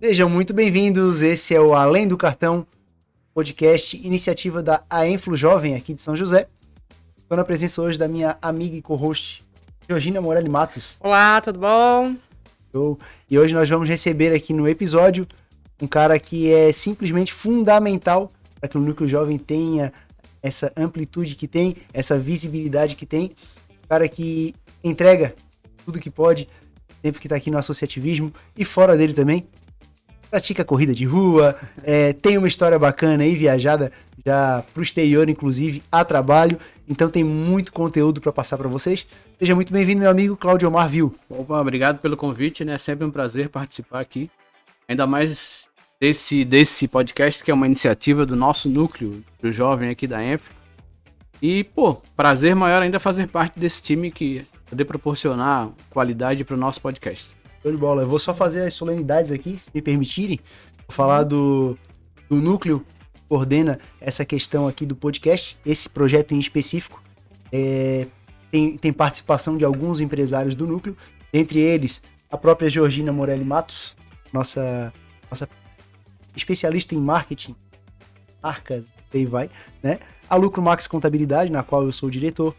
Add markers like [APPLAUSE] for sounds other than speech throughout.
Sejam muito bem-vindos. Esse é o Além do Cartão podcast, iniciativa da Aenflo Jovem aqui de São José. Estou na presença hoje da minha amiga e co-host, Georgina Morelli Matos. Olá, tudo bom? E hoje nós vamos receber aqui no episódio um cara que é simplesmente fundamental para que o núcleo jovem tenha essa amplitude que tem, essa visibilidade que tem. Um cara que entrega tudo que pode, sempre que está aqui no associativismo e fora dele também. Pratica corrida de rua, é, tem uma história bacana aí, viajada já para o exterior, inclusive, a trabalho. Então tem muito conteúdo para passar para vocês. Seja muito bem-vindo, meu amigo Claudio Omar Viu. Opa, obrigado pelo convite, né? Sempre um prazer participar aqui. Ainda mais desse, desse podcast, que é uma iniciativa do nosso núcleo, do jovem aqui da Enf. E, pô, prazer maior ainda fazer parte desse time que poder proporcionar qualidade para o nosso podcast. Show de bola. Eu vou só fazer as solenidades aqui, se me permitirem. Vou falar do, do núcleo que coordena essa questão aqui do podcast, esse projeto em específico. É, tem, tem participação de alguns empresários do núcleo, entre eles a própria Georgina Morelli Matos, nossa, nossa especialista em marketing, marcas, aí vai, né? A Lucro Max Contabilidade, na qual eu sou diretor.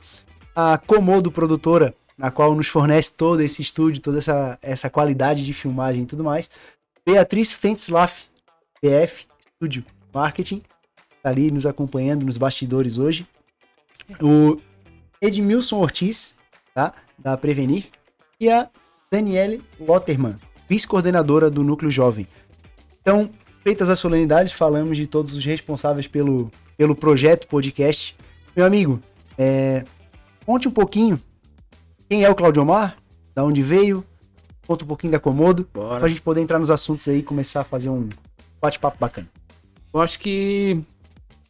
A Comodo Produtora, na qual nos fornece todo esse estúdio, toda essa, essa qualidade de filmagem e tudo mais. Beatriz Fentzlaff, PF, Estúdio Marketing, tá ali nos acompanhando nos bastidores hoje. O Edmilson Ortiz, tá? Da Prevenir. E a Daniele Lotterman, vice-coordenadora do Núcleo Jovem. Então, feitas as solenidades, falamos de todos os responsáveis pelo, pelo projeto podcast. Meu amigo, é, conte um pouquinho quem é o Claudio Omar, da onde veio, conta um pouquinho da Comodo, Bora. pra gente poder entrar nos assuntos aí e começar a fazer um bate-papo bacana. Eu acho que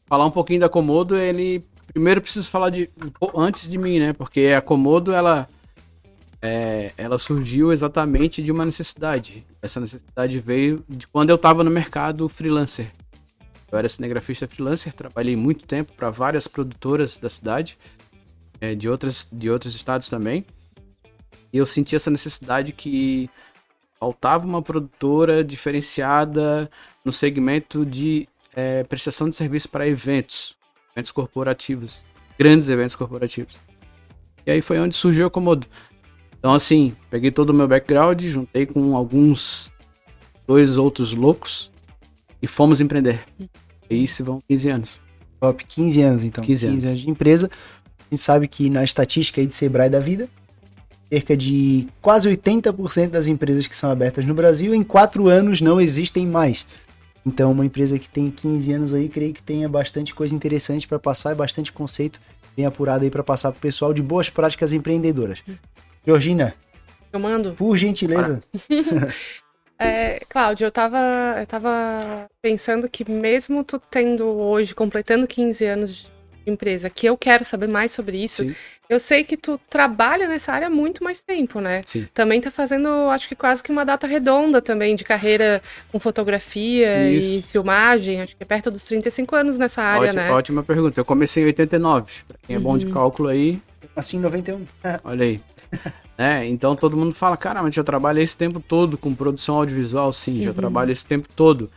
falar um pouquinho da Comodo, ele primeiro preciso falar de antes de mim, né? Porque a Comodo ela é, ela surgiu exatamente de uma necessidade. Essa necessidade veio de quando eu estava no mercado freelancer. Eu era cinegrafista freelancer, trabalhei muito tempo para várias produtoras da cidade, é, de outras de outros estados também. E eu senti essa necessidade que faltava uma produtora diferenciada no segmento de é, prestação de serviço para eventos, eventos corporativos, grandes eventos corporativos. E aí foi onde surgiu a Comodo. Então, assim, peguei todo o meu background, juntei com alguns, dois outros loucos e fomos empreender. E aí se vão 15 anos. Top, 15 anos então. 15 anos. de empresa. A gente sabe que na estatística aí de Sebrae da vida, cerca de quase 80% das empresas que são abertas no Brasil em 4 anos não existem mais. Então, uma empresa que tem 15 anos aí, creio que tenha bastante coisa interessante para passar e bastante conceito bem apurado aí para passar pro pessoal de boas práticas empreendedoras. Georgina, Eu mando? por gentileza. [LAUGHS] É, Cláudio, eu tava, eu tava pensando que mesmo tu tendo hoje, completando 15 anos empresa, que eu quero saber mais sobre isso, Sim. eu sei que tu trabalha nessa área há muito mais tempo, né? Sim. Também tá fazendo, acho que quase que uma data redonda também de carreira com fotografia e Isso. filmagem, acho que é perto dos 35 anos nessa área, ótima, né? ótima pergunta. Eu comecei em 89. Pra quem é bom de Uhum. cálculo aí, Assim, em 91. [LAUGHS] Olha aí. É, então todo mundo fala, cara, mas já trabalho esse tempo todo com produção audiovisual, sim, já Uhum. trabalho esse tempo todo.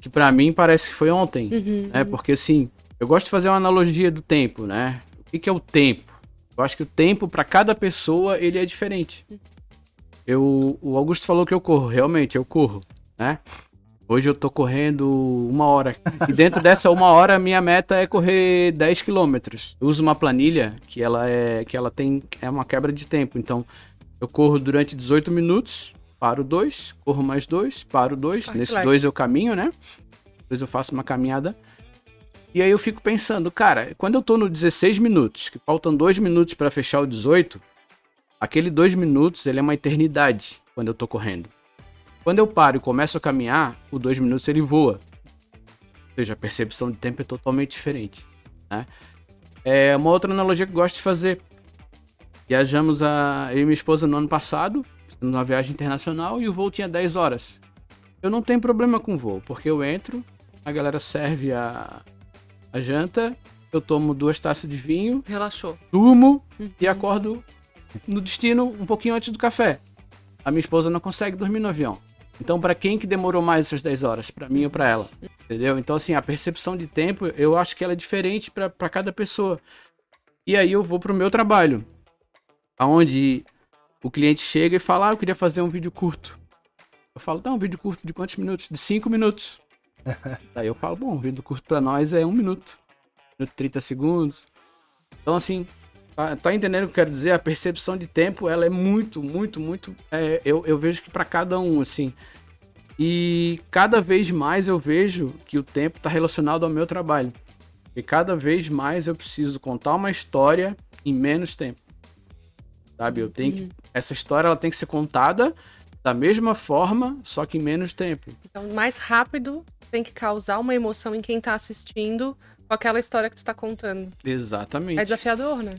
Que pra mim parece que foi ontem, Uhum. né? Porque assim, eu gosto de fazer uma analogia do tempo, né? O que, é o tempo? Eu acho que o tempo pra cada pessoa ele é diferente. Eu, o Augusto falou que eu corro, realmente eu corro, né? Hoje eu tô correndo uma hora. E dentro [LAUGHS] dessa uma hora, a minha meta é correr 10 quilômetros. Eu uso uma planilha que ela é que ela tem é uma quebra de tempo. Então, eu corro durante 18 minutos, paro dois, corro mais dois, paro dois. Nesse dois eu caminho, né? Depois eu faço uma caminhada. E aí eu fico pensando, cara, quando eu tô no 16 minutos, que faltam dois minutos para fechar o 18, aquele dois minutos ele é uma eternidade quando eu tô correndo. Quando eu paro e começo a caminhar, o dois minutos ele voa. Ou seja, a percepção de tempo é totalmente diferente. Né? É uma outra analogia que eu gosto de fazer. Viajamos a, eu e minha esposa no ano passado, numa viagem internacional, e o voo tinha 10 horas. Eu não tenho problema com voo, porque eu entro, a galera serve a, a janta, eu tomo duas taças de vinho, Relaxou. durmo Uhum. e acordo no destino um pouquinho antes do café. A minha esposa não consegue dormir no avião. Então, para quem que demorou mais essas 10 horas? Para mim ou para ela? Entendeu? Então, assim, a percepção de tempo, eu acho que ela é diferente para cada pessoa. E aí eu vou pro meu trabalho, aonde o cliente chega e fala: ah, eu queria fazer um vídeo curto. Eu falo, tá, um vídeo curto de quantos minutos? De 5 minutos. [LAUGHS] Aí eu falo, bom, um vídeo curto para nós é um minuto. Um minuto 30 segundos. Então, assim, tá, tá, entendendo o que eu quero dizer? A percepção de tempo, ela é muito, muito, muito. É, eu, eu vejo que para cada um, assim. E cada vez mais eu vejo que o tempo está relacionado ao meu trabalho. E cada vez mais eu preciso contar uma história em menos tempo. Sabe? Eu tenho que, essa história ela tem que ser contada da mesma forma, só que em menos tempo. Então, mais rápido tem que causar uma emoção em quem está assistindo com aquela história que tu está contando. Exatamente. É desafiador, né?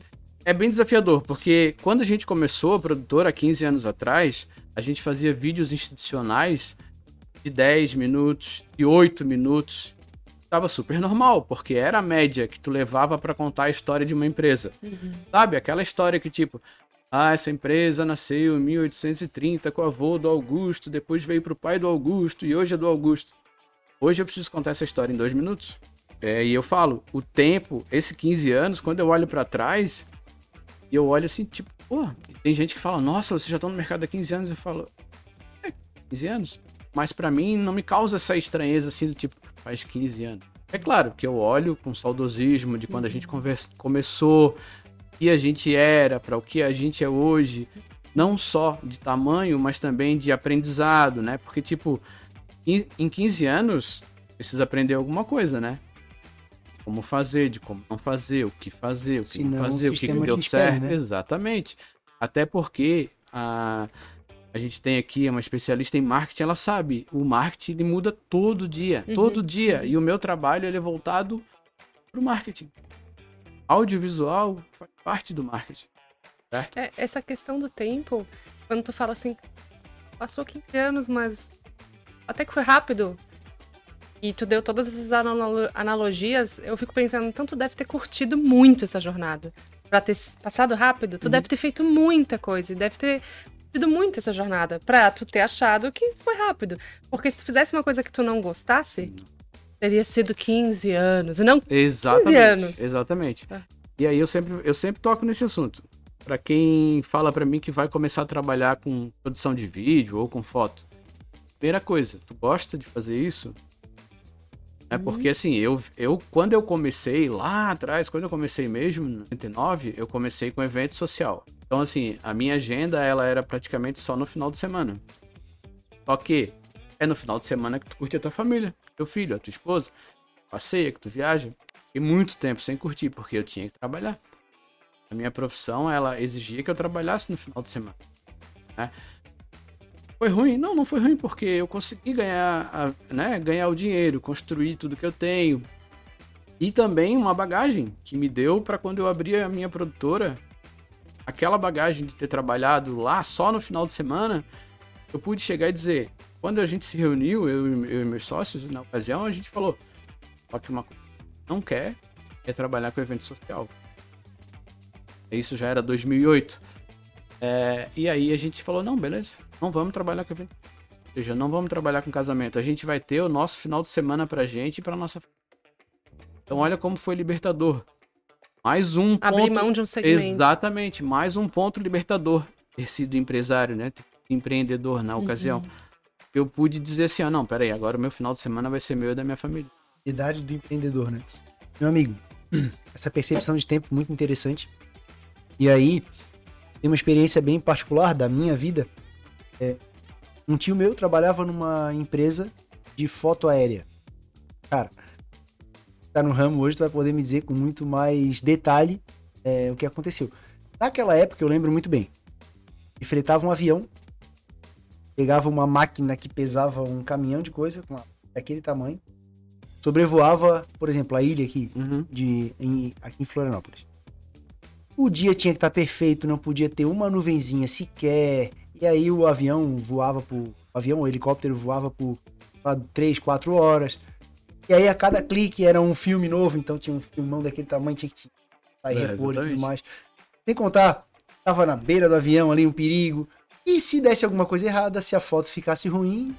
É bem desafiador, porque quando a gente começou a produtora, há 15 anos atrás, a gente fazia vídeos institucionais de 10 minutos, de 8 minutos. Tava super normal, porque era a média que tu levava para contar a história de uma empresa. Uhum. Sabe? Aquela história que, tipo, ah, essa empresa nasceu em 1830 com o avô do Augusto, depois veio para o pai do Augusto e hoje é do Augusto. Hoje eu preciso contar essa história em dois minutos. É, e eu falo, o tempo, esses 15 anos, quando eu olho para trás, eu olho assim, tipo, pô, tem gente que fala, nossa, vocês já estão no mercado há 15 anos. Eu falo, é, 15 anos? Mas para mim não me causa essa estranheza assim do tipo, faz 15 anos. É claro que eu olho com saudosismo de quando a gente conversa, começou, o que a gente era, para o que a gente é hoje, não só de tamanho, mas também de aprendizado, né? Porque, tipo, em 15 anos, precisa aprender alguma coisa, né? Como fazer, de como não fazer, o que fazer, o que Senão, não fazer, o que, que deu certo. Espera, né? Exatamente. Até porque a, a gente tem aqui uma especialista em marketing, ela sabe, o marketing ele muda todo dia, uhum. todo dia. E o meu trabalho ele é voltado para o marketing. Audiovisual faz parte do marketing. Certo? É, essa questão do tempo, quando tu fala assim, passou 15 anos, mas até que foi rápido. E tu deu todas essas analogias, eu fico pensando, então tu deve ter curtido muito essa jornada. Pra ter passado rápido, tu uhum. deve ter feito muita coisa, deve ter curtido muito essa jornada, pra tu ter achado que foi rápido. Porque se tu fizesse uma coisa que tu não gostasse, teria sido 15 anos, e não exatamente, 15 anos. Exatamente. É. E aí eu sempre, eu sempre toco nesse assunto. Para quem fala para mim que vai começar a trabalhar com produção de vídeo ou com foto, primeira coisa, tu gosta de fazer isso? É uhum. porque assim, eu, eu quando eu comecei lá atrás, quando eu comecei mesmo, em 99, eu comecei com evento social. Então assim, a minha agenda ela era praticamente só no final de semana. Só que é no final de semana que tu curte a tua família, teu filho, a tua esposa, passeia, que tu viaja. E muito tempo sem curtir, porque eu tinha que trabalhar. A minha profissão, ela exigia que eu trabalhasse no final de semana. Né? Foi ruim? Não, não foi ruim porque eu consegui ganhar, a, né, ganhar o dinheiro, construir tudo que eu tenho. E também uma bagagem que me deu para quando eu abri a minha produtora, aquela bagagem de ter trabalhado lá só no final de semana, eu pude chegar e dizer, quando a gente se reuniu, eu, eu e meus sócios, na ocasião, a gente falou, só que uma coisa não quer é trabalhar com evento social. Isso já era 2008. É, e aí a gente falou, não, beleza, não vamos trabalhar com evento. Ou seja, não vamos trabalhar com casamento. A gente vai ter o nosso final de semana pra gente e pra nossa. Então olha como foi libertador. Mais um Abrir ponto... mão de um segmento. Exatamente, mais um ponto libertador. Ter sido empresário, né? Ter empreendedor na uhum. ocasião. Eu pude dizer assim, ah, não, peraí, agora o meu final de semana vai ser meu e da minha família. Idade do empreendedor, né? Meu amigo, [CLEARS THROAT] essa percepção de tempo muito interessante. E aí, tem uma experiência bem particular da minha vida é, um tio meu trabalhava numa empresa de foto aérea. Cara, tá no ramo hoje, tu vai poder me dizer com muito mais detalhe é, o que aconteceu. Naquela época, eu lembro muito bem. Ele fretava um avião, pegava uma máquina que pesava um caminhão de coisa, com daquele tamanho, sobrevoava, por exemplo, a ilha aqui, uhum. de, em, aqui em Florianópolis. O dia tinha que estar tá perfeito, não podia ter uma nuvenzinha sequer, e aí o avião voava por. O avião, o helicóptero voava por 3, 4 horas. E aí a cada clique era um filme novo, então tinha um filmão daquele tamanho, tinha que sair é, repor e tudo mais. Sem contar tava na beira do avião ali, um perigo. E se desse alguma coisa errada, se a foto ficasse ruim,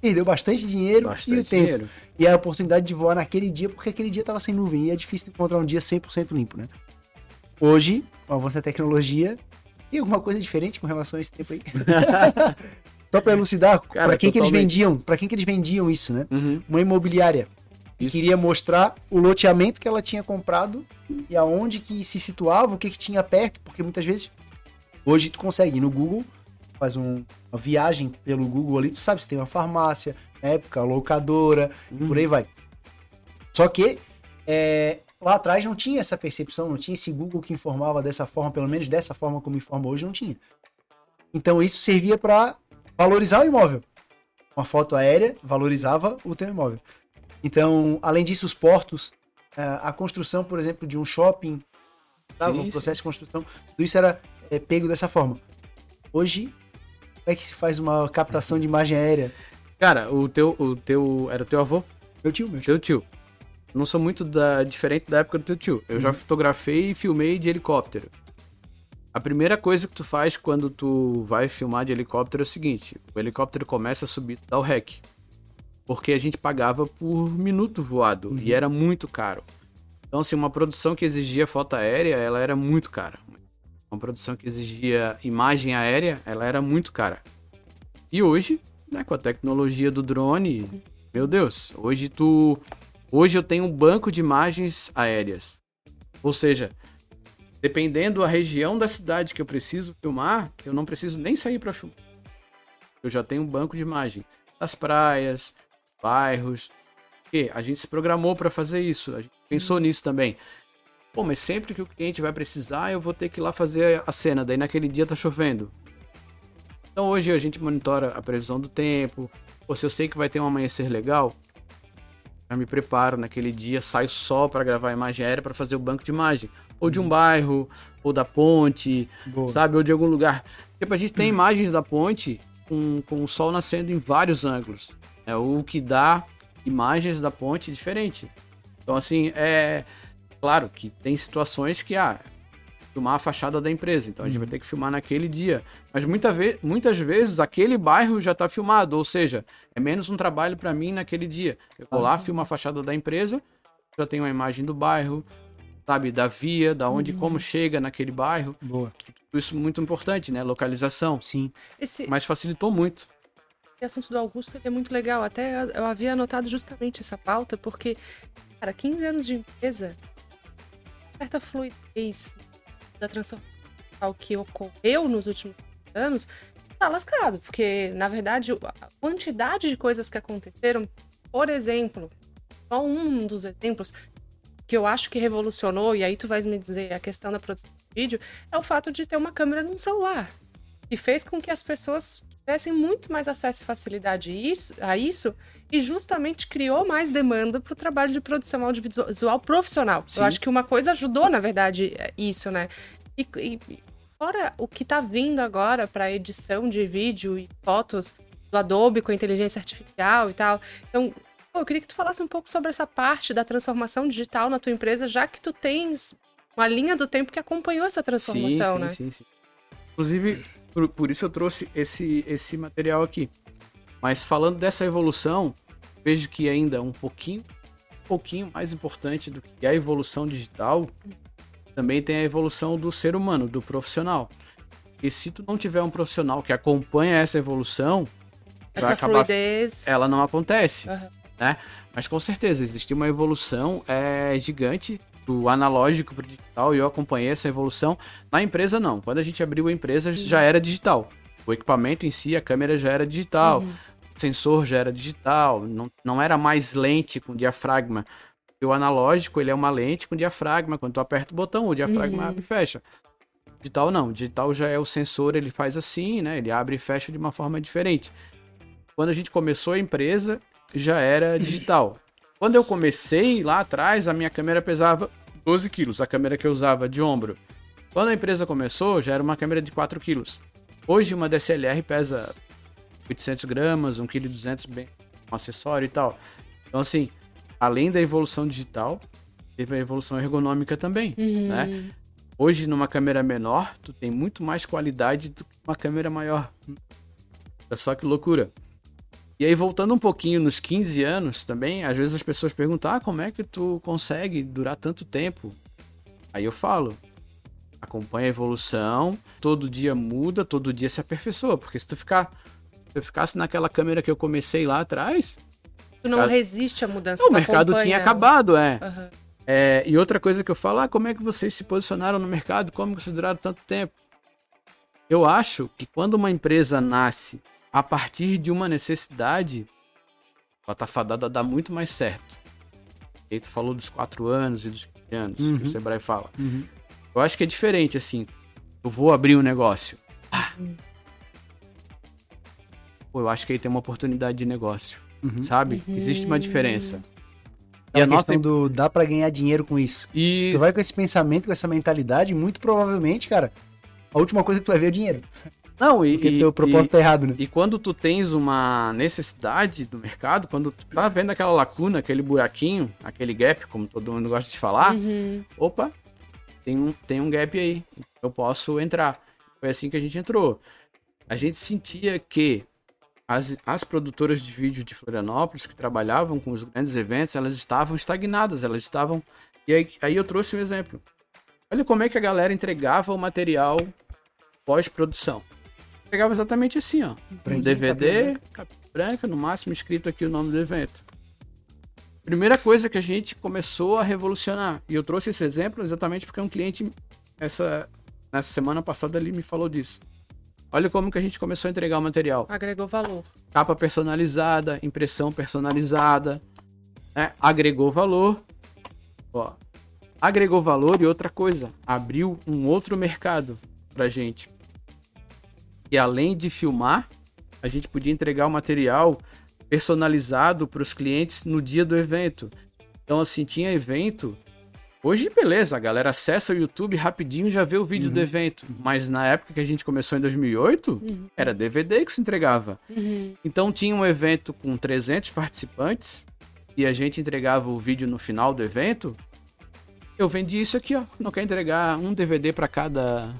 perdeu bastante dinheiro Bastante e o tempo. dinheiro. E a oportunidade de voar naquele dia, porque aquele dia tava sem nuvem. E é difícil encontrar um dia 100% limpo, né? Hoje, com o avanço da tecnologia, tem alguma coisa diferente com relação a esse tempo aí? [LAUGHS] Só pra elucidar, pra quem que eles totalmente. vendiam, para quem que eles vendiam isso, né? Uhum. Uma imobiliária que Isso. queria mostrar o loteamento que ela tinha comprado e aonde que se situava, o que que tinha perto, porque muitas vezes hoje tu consegue ir no Google, faz um- uma viagem pelo Google ali, tu sabe se tem uma farmácia, na época, locadora, e por aí vai. Só que é, lá atrás não tinha essa percepção, não tinha esse Google que informava dessa forma, pelo menos dessa forma como informa hoje, não tinha. Então isso servia para valorizar o imóvel. Uma foto aérea valorizava o teu imóvel. Então, além disso, os portos, eh, a construção, por exemplo, de um shopping, sabe? Sim, o processo sim, de construção, tudo isso era eh, pego dessa forma. Hoje, como é que se faz uma captação de imagem aérea? Cara, o teu, o teu. Era o teu avô? Meu tio, meu tio. Teu tio. Não sou muito da, diferente da época do teu tio. Eu Uhum. já fotografei e filmei de helicóptero. A primeira coisa que tu faz quando tu vai filmar de helicóptero é o seguinte: o helicóptero começa a subir, dá o rec. Porque a gente pagava por minuto voado e era muito caro. Então, assim, uma produção que exigia foto aérea, ela era muito cara. Uma produção que exigia imagem aérea, ela era muito cara. E hoje, né, com a tecnologia do drone, meu Deus, hoje tu. Hoje eu tenho um banco de imagens aéreas. Ou seja, dependendo da região da cidade que eu preciso filmar, eu não preciso nem sair para filmar. Eu já tenho um banco de imagem das praias, bairros. Que a gente se programou para fazer isso, a gente pensou nisso também. Pô, mas sempre que o cliente vai precisar, eu vou ter que ir lá fazer a cena, daí naquele dia tá chovendo. Então hoje a gente monitora a previsão do tempo. Pô, se eu sei que vai ter um amanhecer legal, já me preparo naquele dia, saio só para gravar a imagem aérea para fazer o banco de imagem. Ou de um bairro, ou da ponte, Boa. sabe? Ou de algum lugar. Tipo, a gente tem imagens da ponte com, com o sol nascendo em vários ângulos. É o que dá imagens da ponte diferente. Então, assim, é claro que tem situações que, ah, filmar a fachada da empresa, então a gente vai ter que filmar naquele dia. Mas muita ve muitas vezes aquele bairro já está filmado, ou seja, é menos um trabalho para mim naquele dia. Eu vou lá, filmo a fachada da empresa, já tenho uma imagem do bairro, sabe, da via, da onde, como chega naquele bairro. Boa. Tudo isso é muito importante, né? Localização. Sim. Esse, Mas facilitou muito. esse assunto do Augusto é muito legal. Até eu, eu havia anotado justamente essa pauta, porque, cara, 15 anos de empresa, certa fluidez da transformação que ocorreu nos últimos anos, tá lascado. Porque, na verdade, a quantidade de coisas que aconteceram, por exemplo, só um dos exemplos que eu acho que revolucionou, e aí tu vais me dizer a questão da produção de vídeo, é o fato de ter uma câmera num celular. E fez com que as pessoas tivessem muito mais acesso e facilidade a isso e justamente criou mais demanda para o trabalho de produção audiovisual profissional. Sim. Eu acho que uma coisa ajudou, na verdade, é isso, né? E, e fora o que está vindo agora para edição de vídeo e fotos do Adobe com inteligência artificial e tal. Então, pô, eu queria que tu falasse um pouco sobre essa parte da transformação digital na tua empresa, já que tu tens uma linha do tempo que acompanhou essa transformação, sim, né? Sim, sim. Inclusive, por, por isso eu trouxe esse, esse material aqui. Mas falando dessa evolução, vejo que ainda um pouquinho, um pouquinho mais importante do que a evolução digital, também tem a evolução do ser humano, do profissional. E se tu não tiver um profissional que acompanha essa evolução, Essa acabar fluidez. ela não acontece. Aham. Né? Mas com certeza, existe uma evolução é, gigante do analógico para o digital e eu acompanhei essa evolução. Na empresa, não. Quando a gente abriu a empresa, já era digital. O equipamento em si, a câmera já era digital, Uhum. Sensor já era digital, não, não era mais lente com diafragma. O analógico, ele é uma lente com diafragma. Quando tu aperta o botão, o diafragma Uhum. abre e fecha. Digital não. Digital já é o sensor, ele faz assim, né? Ele abre e fecha de uma forma diferente. Quando a gente começou a empresa, já era digital. Quando eu comecei lá atrás, a minha câmera pesava 12 quilos, a câmera que eu usava de ombro. Quando a empresa começou, já era uma câmera de 4 quilos. Hoje uma DSLR pesa 800 gramas, 1,2 kg bem um acessório e tal. Então assim, além da evolução digital, teve a evolução ergonômica também, Uhum. né? Hoje, numa câmera menor, tu tem muito mais qualidade do que uma câmera maior. Olha só que loucura. E aí, voltando um pouquinho nos 15 anos também, às vezes as pessoas perguntam, ah, como é que tu consegue durar tanto tempo? Aí eu falo, acompanha a evolução, todo dia muda, todo dia se aperfeiçoa, porque se tu ficar, se eu ficasse naquela câmera que eu comecei lá atrás, Tu não Mercado- resiste à mudança. o mercado tinha acabado, é. Aham. É, e outra coisa que eu falo, ah, como é que vocês se posicionaram no mercado? Como vocês duraram tanto tempo? Eu acho que quando uma empresa nasce a partir de uma necessidade, ela tá fadada a dar muito mais certo. E tu falou dos 4 anos e dos 15 anos, Uhum. que o Sebrae fala. Uhum. Eu acho que é diferente, assim. Eu vou abrir um negócio. Ah. Pô, eu acho que aí tem uma oportunidade de negócio, Uhum. sabe? Uhum. Existe uma diferença. É E a nossa. do dá pra ganhar dinheiro com isso. Se E tu vai com esse pensamento, com essa mentalidade, muito provavelmente, cara, a última coisa que tu vai ver é dinheiro. Não, e, Porque e, teu propósito tá errado, né? e, e quando tu tens uma necessidade do mercado, quando tu tá vendo aquela lacuna, aquele buraquinho, aquele gap, como todo mundo gosta de falar, Uhum. opa, tem um, tem um gap aí, eu posso entrar. Foi assim que a gente entrou. A gente sentia que as, as produtoras de vídeo de Florianópolis que trabalhavam com os grandes eventos, elas estavam estagnadas, elas estavam. E aí, aí eu trouxe um exemplo. Olha como é que a galera entregava o material pós-produção. Entregava exatamente assim, ó. Um DVD, capa branca, no máximo escrito aqui o nome do evento. Primeira coisa que a gente começou a revolucionar, e eu trouxe esse exemplo exatamente porque um cliente essa nessa semana passada ele me falou disso. Olha como que a gente começou a entregar o material. Agregou valor. Capa personalizada, impressão personalizada, né? agregou valor. Ó, agregou valor e outra coisa, abriu um outro mercado pra gente. E além de filmar, a gente podia entregar o material personalizado para os clientes no dia do evento. Então, assim, tinha evento. Hoje, beleza, a galera acessa o YouTube rapidinho e já vê o vídeo Uhum. do evento. Mas na época que a gente começou em 2008, Uhum. era DVD que se entregava. Uhum. Então tinha um evento com 300 participantes e a gente entregava o vídeo no final do evento. Eu vendi isso aqui, ó. Não quer entregar um DVD para cada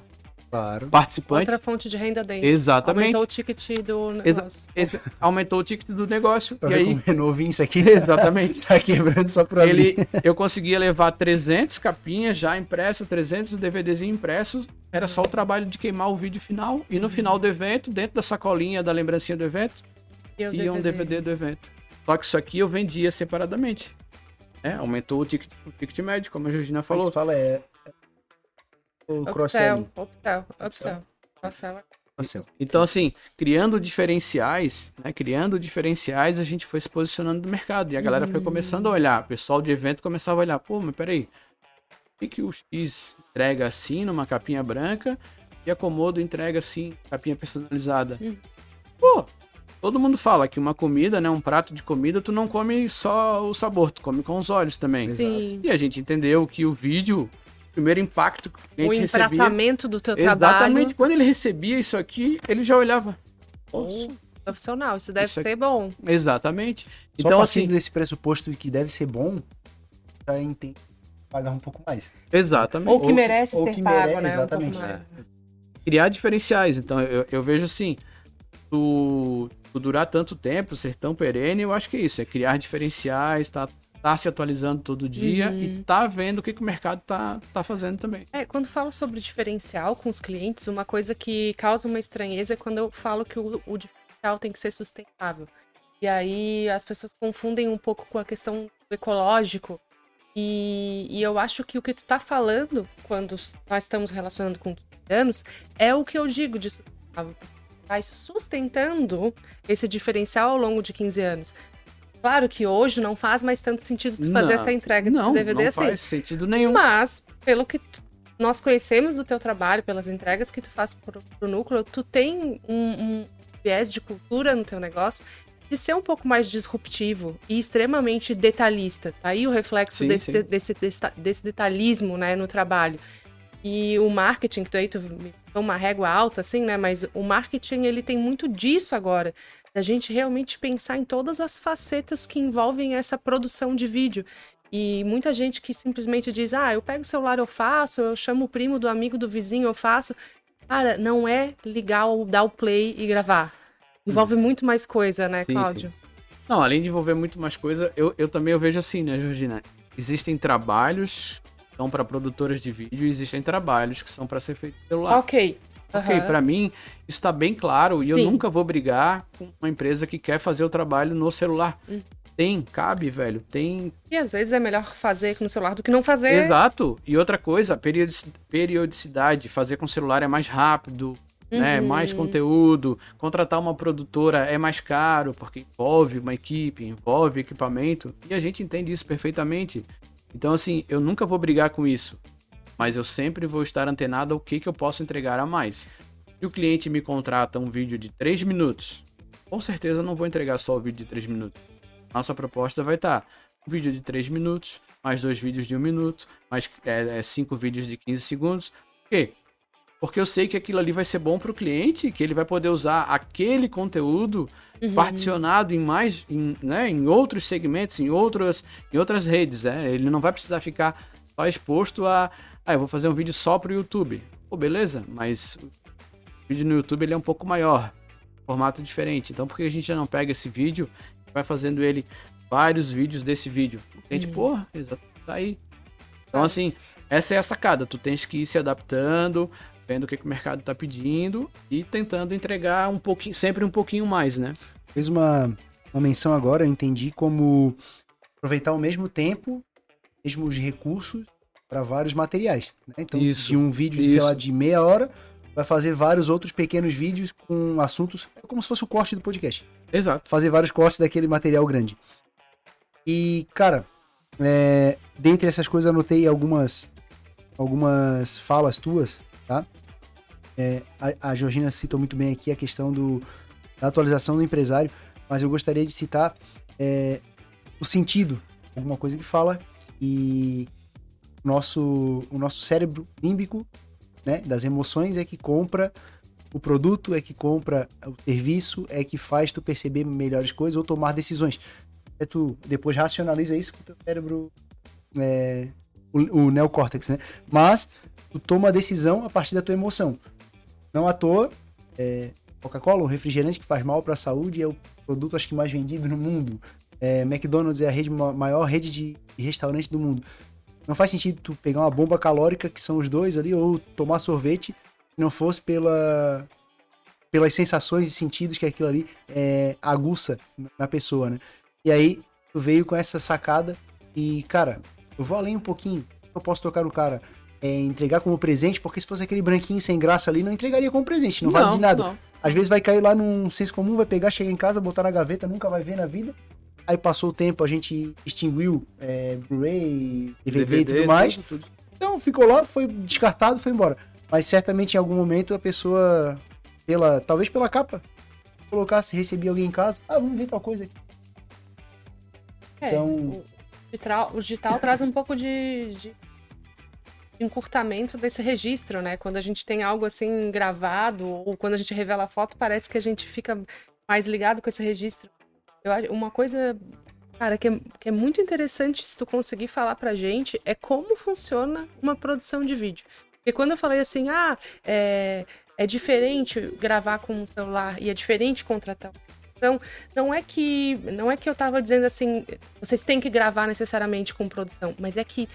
Claro. participante? Outra fonte de renda dentro. Exatamente. Aumentou o ticket do Exa- negócio. Esse- aumentou o ticket do negócio. Pra e aí, como novinho isso aqui. [LAUGHS] exatamente. tá quebrando só por Ele, ali. [LAUGHS] eu conseguia levar 300 capinhas já impressas, 300 DVDzinhos impressos. Era só o trabalho de queimar o vídeo final. E no final do evento, dentro da sacolinha da lembrancinha do evento, E o e um DVD do evento. Só que isso aqui eu vendia separadamente. É, aumentou o ticket, o ticket médio, como a Georgina Falou. falou. fala é o cross-selling. Upsell. Então, assim, criando diferenciais, né? Criando diferenciais, a gente foi se posicionando no mercado. E a galera foi Uhum. começando a olhar. O pessoal de evento começava a olhar, pô, mas peraí, por que, que o X entrega assim, numa capinha branca, e a Komodo entrega assim, capinha personalizada? Uhum. Pô, todo mundo fala que uma comida, né? Um prato de comida, tu não come só o sabor, tu come com os olhos também. Sim. E a gente entendeu que o vídeo, primeiro impacto que o O cliente recebia. empratamento do teu Exatamente. trabalho. Quando ele recebia isso aqui, ele já olhava. Oh, Nossa, profissional. Isso deve Isso aqui- ser bom. Exatamente. Só Então, assim, desse pressuposto de que deve ser bom, já entende pagar um pouco mais. exatamente. Ou que Ou- merece ou ser que pago, mere- né? exatamente. Um mais. Criar diferenciais. Então, eu, eu vejo assim, tu, tu durar tanto tempo, ser tão perene, eu acho que é isso. É criar diferenciais, tá, tá se atualizando todo dia Uhum. e tá vendo o que, que o mercado tá, tá fazendo também. É, quando falo sobre diferencial com os clientes, uma coisa que causa uma estranheza é quando eu falo que o, o diferencial tem que ser sustentável. E aí as pessoas confundem um pouco com a questão do ecológico. E, e eu acho que o que tu tá falando, quando nós estamos relacionando com 15 anos, é o que eu digo de sustentável. Vai sustentando esse diferencial ao longo de 15 anos. Claro que hoje não faz mais tanto sentido tu fazer Não, essa entrega Não, desse DVD não assim. faz sentido nenhum. Mas, pelo que tu- nós conhecemos do teu trabalho, pelas entregas que tu faz pro, pro núcleo, tu tem um, um viés de cultura no teu negócio de ser um pouco mais disruptivo e extremamente detalhista. Tá aí o reflexo Sim, desse, sim. de- desse, desse, desse detalhismo né, no trabalho. E o marketing, que tu aí tu uma régua alta, assim, né? Mas o marketing, ele tem muito disso agora. Da gente realmente pensar em todas as facetas que envolvem essa produção de vídeo. E muita gente que simplesmente diz: ah, eu pego o celular, eu faço, eu chamo o primo do amigo do vizinho, eu faço. Cara, não é ligar, o, dar o play e gravar. Envolve hum. muito mais coisa, né, sim, Cláudio? Sim. Não, além de envolver muito mais coisa, eu, eu também eu vejo assim, né, Georgina? Existem trabalhos que são para produtoras de vídeo e existem trabalhos que são para ser feito celular. Ok. Ok, uhum. para mim isso está bem claro Sim. e eu nunca vou brigar com uma empresa que quer fazer o trabalho no celular. Uhum. Tem, cabe, velho, tem. E às vezes é melhor fazer no celular do que não fazer. Exato. E outra coisa, periodicidade, fazer com o celular é mais rápido, né? uhum. né? Mais conteúdo. Contratar uma produtora é mais caro, porque envolve uma equipe, envolve equipamento. E a gente entende isso perfeitamente. Então, assim, eu nunca vou brigar com isso mas eu sempre vou estar antenado ao que, que eu posso entregar a mais. Se o cliente me contrata um vídeo de 3 minutos, com certeza não vou entregar só o vídeo de 3 minutos. Nossa proposta vai estar um vídeo de 3 minutos, mais dois vídeos de 1 minuto, mais 5 é, é, cinco vídeos de 15 segundos. Por quê? Porque eu sei que aquilo ali vai ser bom para o cliente, que ele vai poder usar aquele conteúdo uhum. particionado em mais, em, né, em outros segmentos, em outras, em outras redes. Né? Ele não vai precisar ficar só exposto a, ah, eu vou fazer um vídeo só pro YouTube. Pô, beleza, mas o vídeo no YouTube ele é um pouco maior, formato diferente. Então por que a gente já não pega esse vídeo e vai fazendo ele vários vídeos desse vídeo? Gente, uhum. porra, exato, tá aí. Então, assim, essa é a sacada. Tu tens que ir se adaptando, vendo o que, que o mercado tá pedindo e tentando entregar um pouquinho, sempre um pouquinho mais, né? Fez uma, uma menção agora, eu entendi como aproveitar ao mesmo tempo, mesmos recursos para vários materiais. Né? Então, isso, de um vídeo, sei lá, de meia hora, vai fazer vários outros pequenos vídeos com assuntos, é como se fosse o corte do podcast. Exato. Fazer vários cortes daquele material grande. E, cara, é, dentre essas coisas, anotei algumas, algumas falas tuas, tá? É, a, a, Georgina citou muito bem aqui a questão do, da atualização do empresário, mas eu gostaria de citar é, o sentido, alguma coisa que fala e nosso, o nosso cérebro límbico, né, das emoções é que compra o produto, é que compra o serviço, é que faz tu perceber melhores coisas ou tomar decisões. É tu depois racionaliza isso com o teu cérebro, é, o, o neocórtex, né? Mas tu toma a decisão a partir da tua emoção. Não à toa, é, Coca-Cola, um refrigerante que faz mal para a saúde, é o produto acho que mais vendido no mundo. É, McDonald's é a rede, maior rede de restaurante do mundo. Não faz sentido tu pegar uma bomba calórica, que são os dois ali, ou tomar sorvete, se não fosse pela, pelas sensações e sentidos que aquilo ali é, aguça na pessoa, né? E aí, tu veio com essa sacada e, cara, eu vou além um pouquinho. Eu posso tocar no cara, é, entregar como presente, porque se fosse aquele branquinho sem graça ali, não entregaria como presente, não, não vale de nada. Não. Às vezes vai cair lá num senso comum, vai pegar, chegar em casa, botar na gaveta, nunca vai ver na vida. Aí passou o tempo, a gente extinguiu é, Blu-ray, DVD, DVD, e tudo mais. Tudo, tudo. Então ficou lá, foi descartado, foi embora. Mas certamente em algum momento a pessoa, pela talvez pela capa, colocasse, recebia alguém em casa, ah, vamos ver tal coisa aqui. É, então... o, digital, o digital traz um pouco de, de encurtamento desse registro, né? Quando a gente tem algo assim gravado ou quando a gente revela a foto, parece que a gente fica mais ligado com esse registro. Eu acho uma coisa, cara, que é, que é muito interessante se tu conseguir falar pra gente é como funciona uma produção de vídeo. Porque quando eu falei assim, ah, é, é diferente gravar com um celular e é diferente contratar então, não é que não é que eu tava dizendo assim, vocês têm que gravar necessariamente com produção, mas é que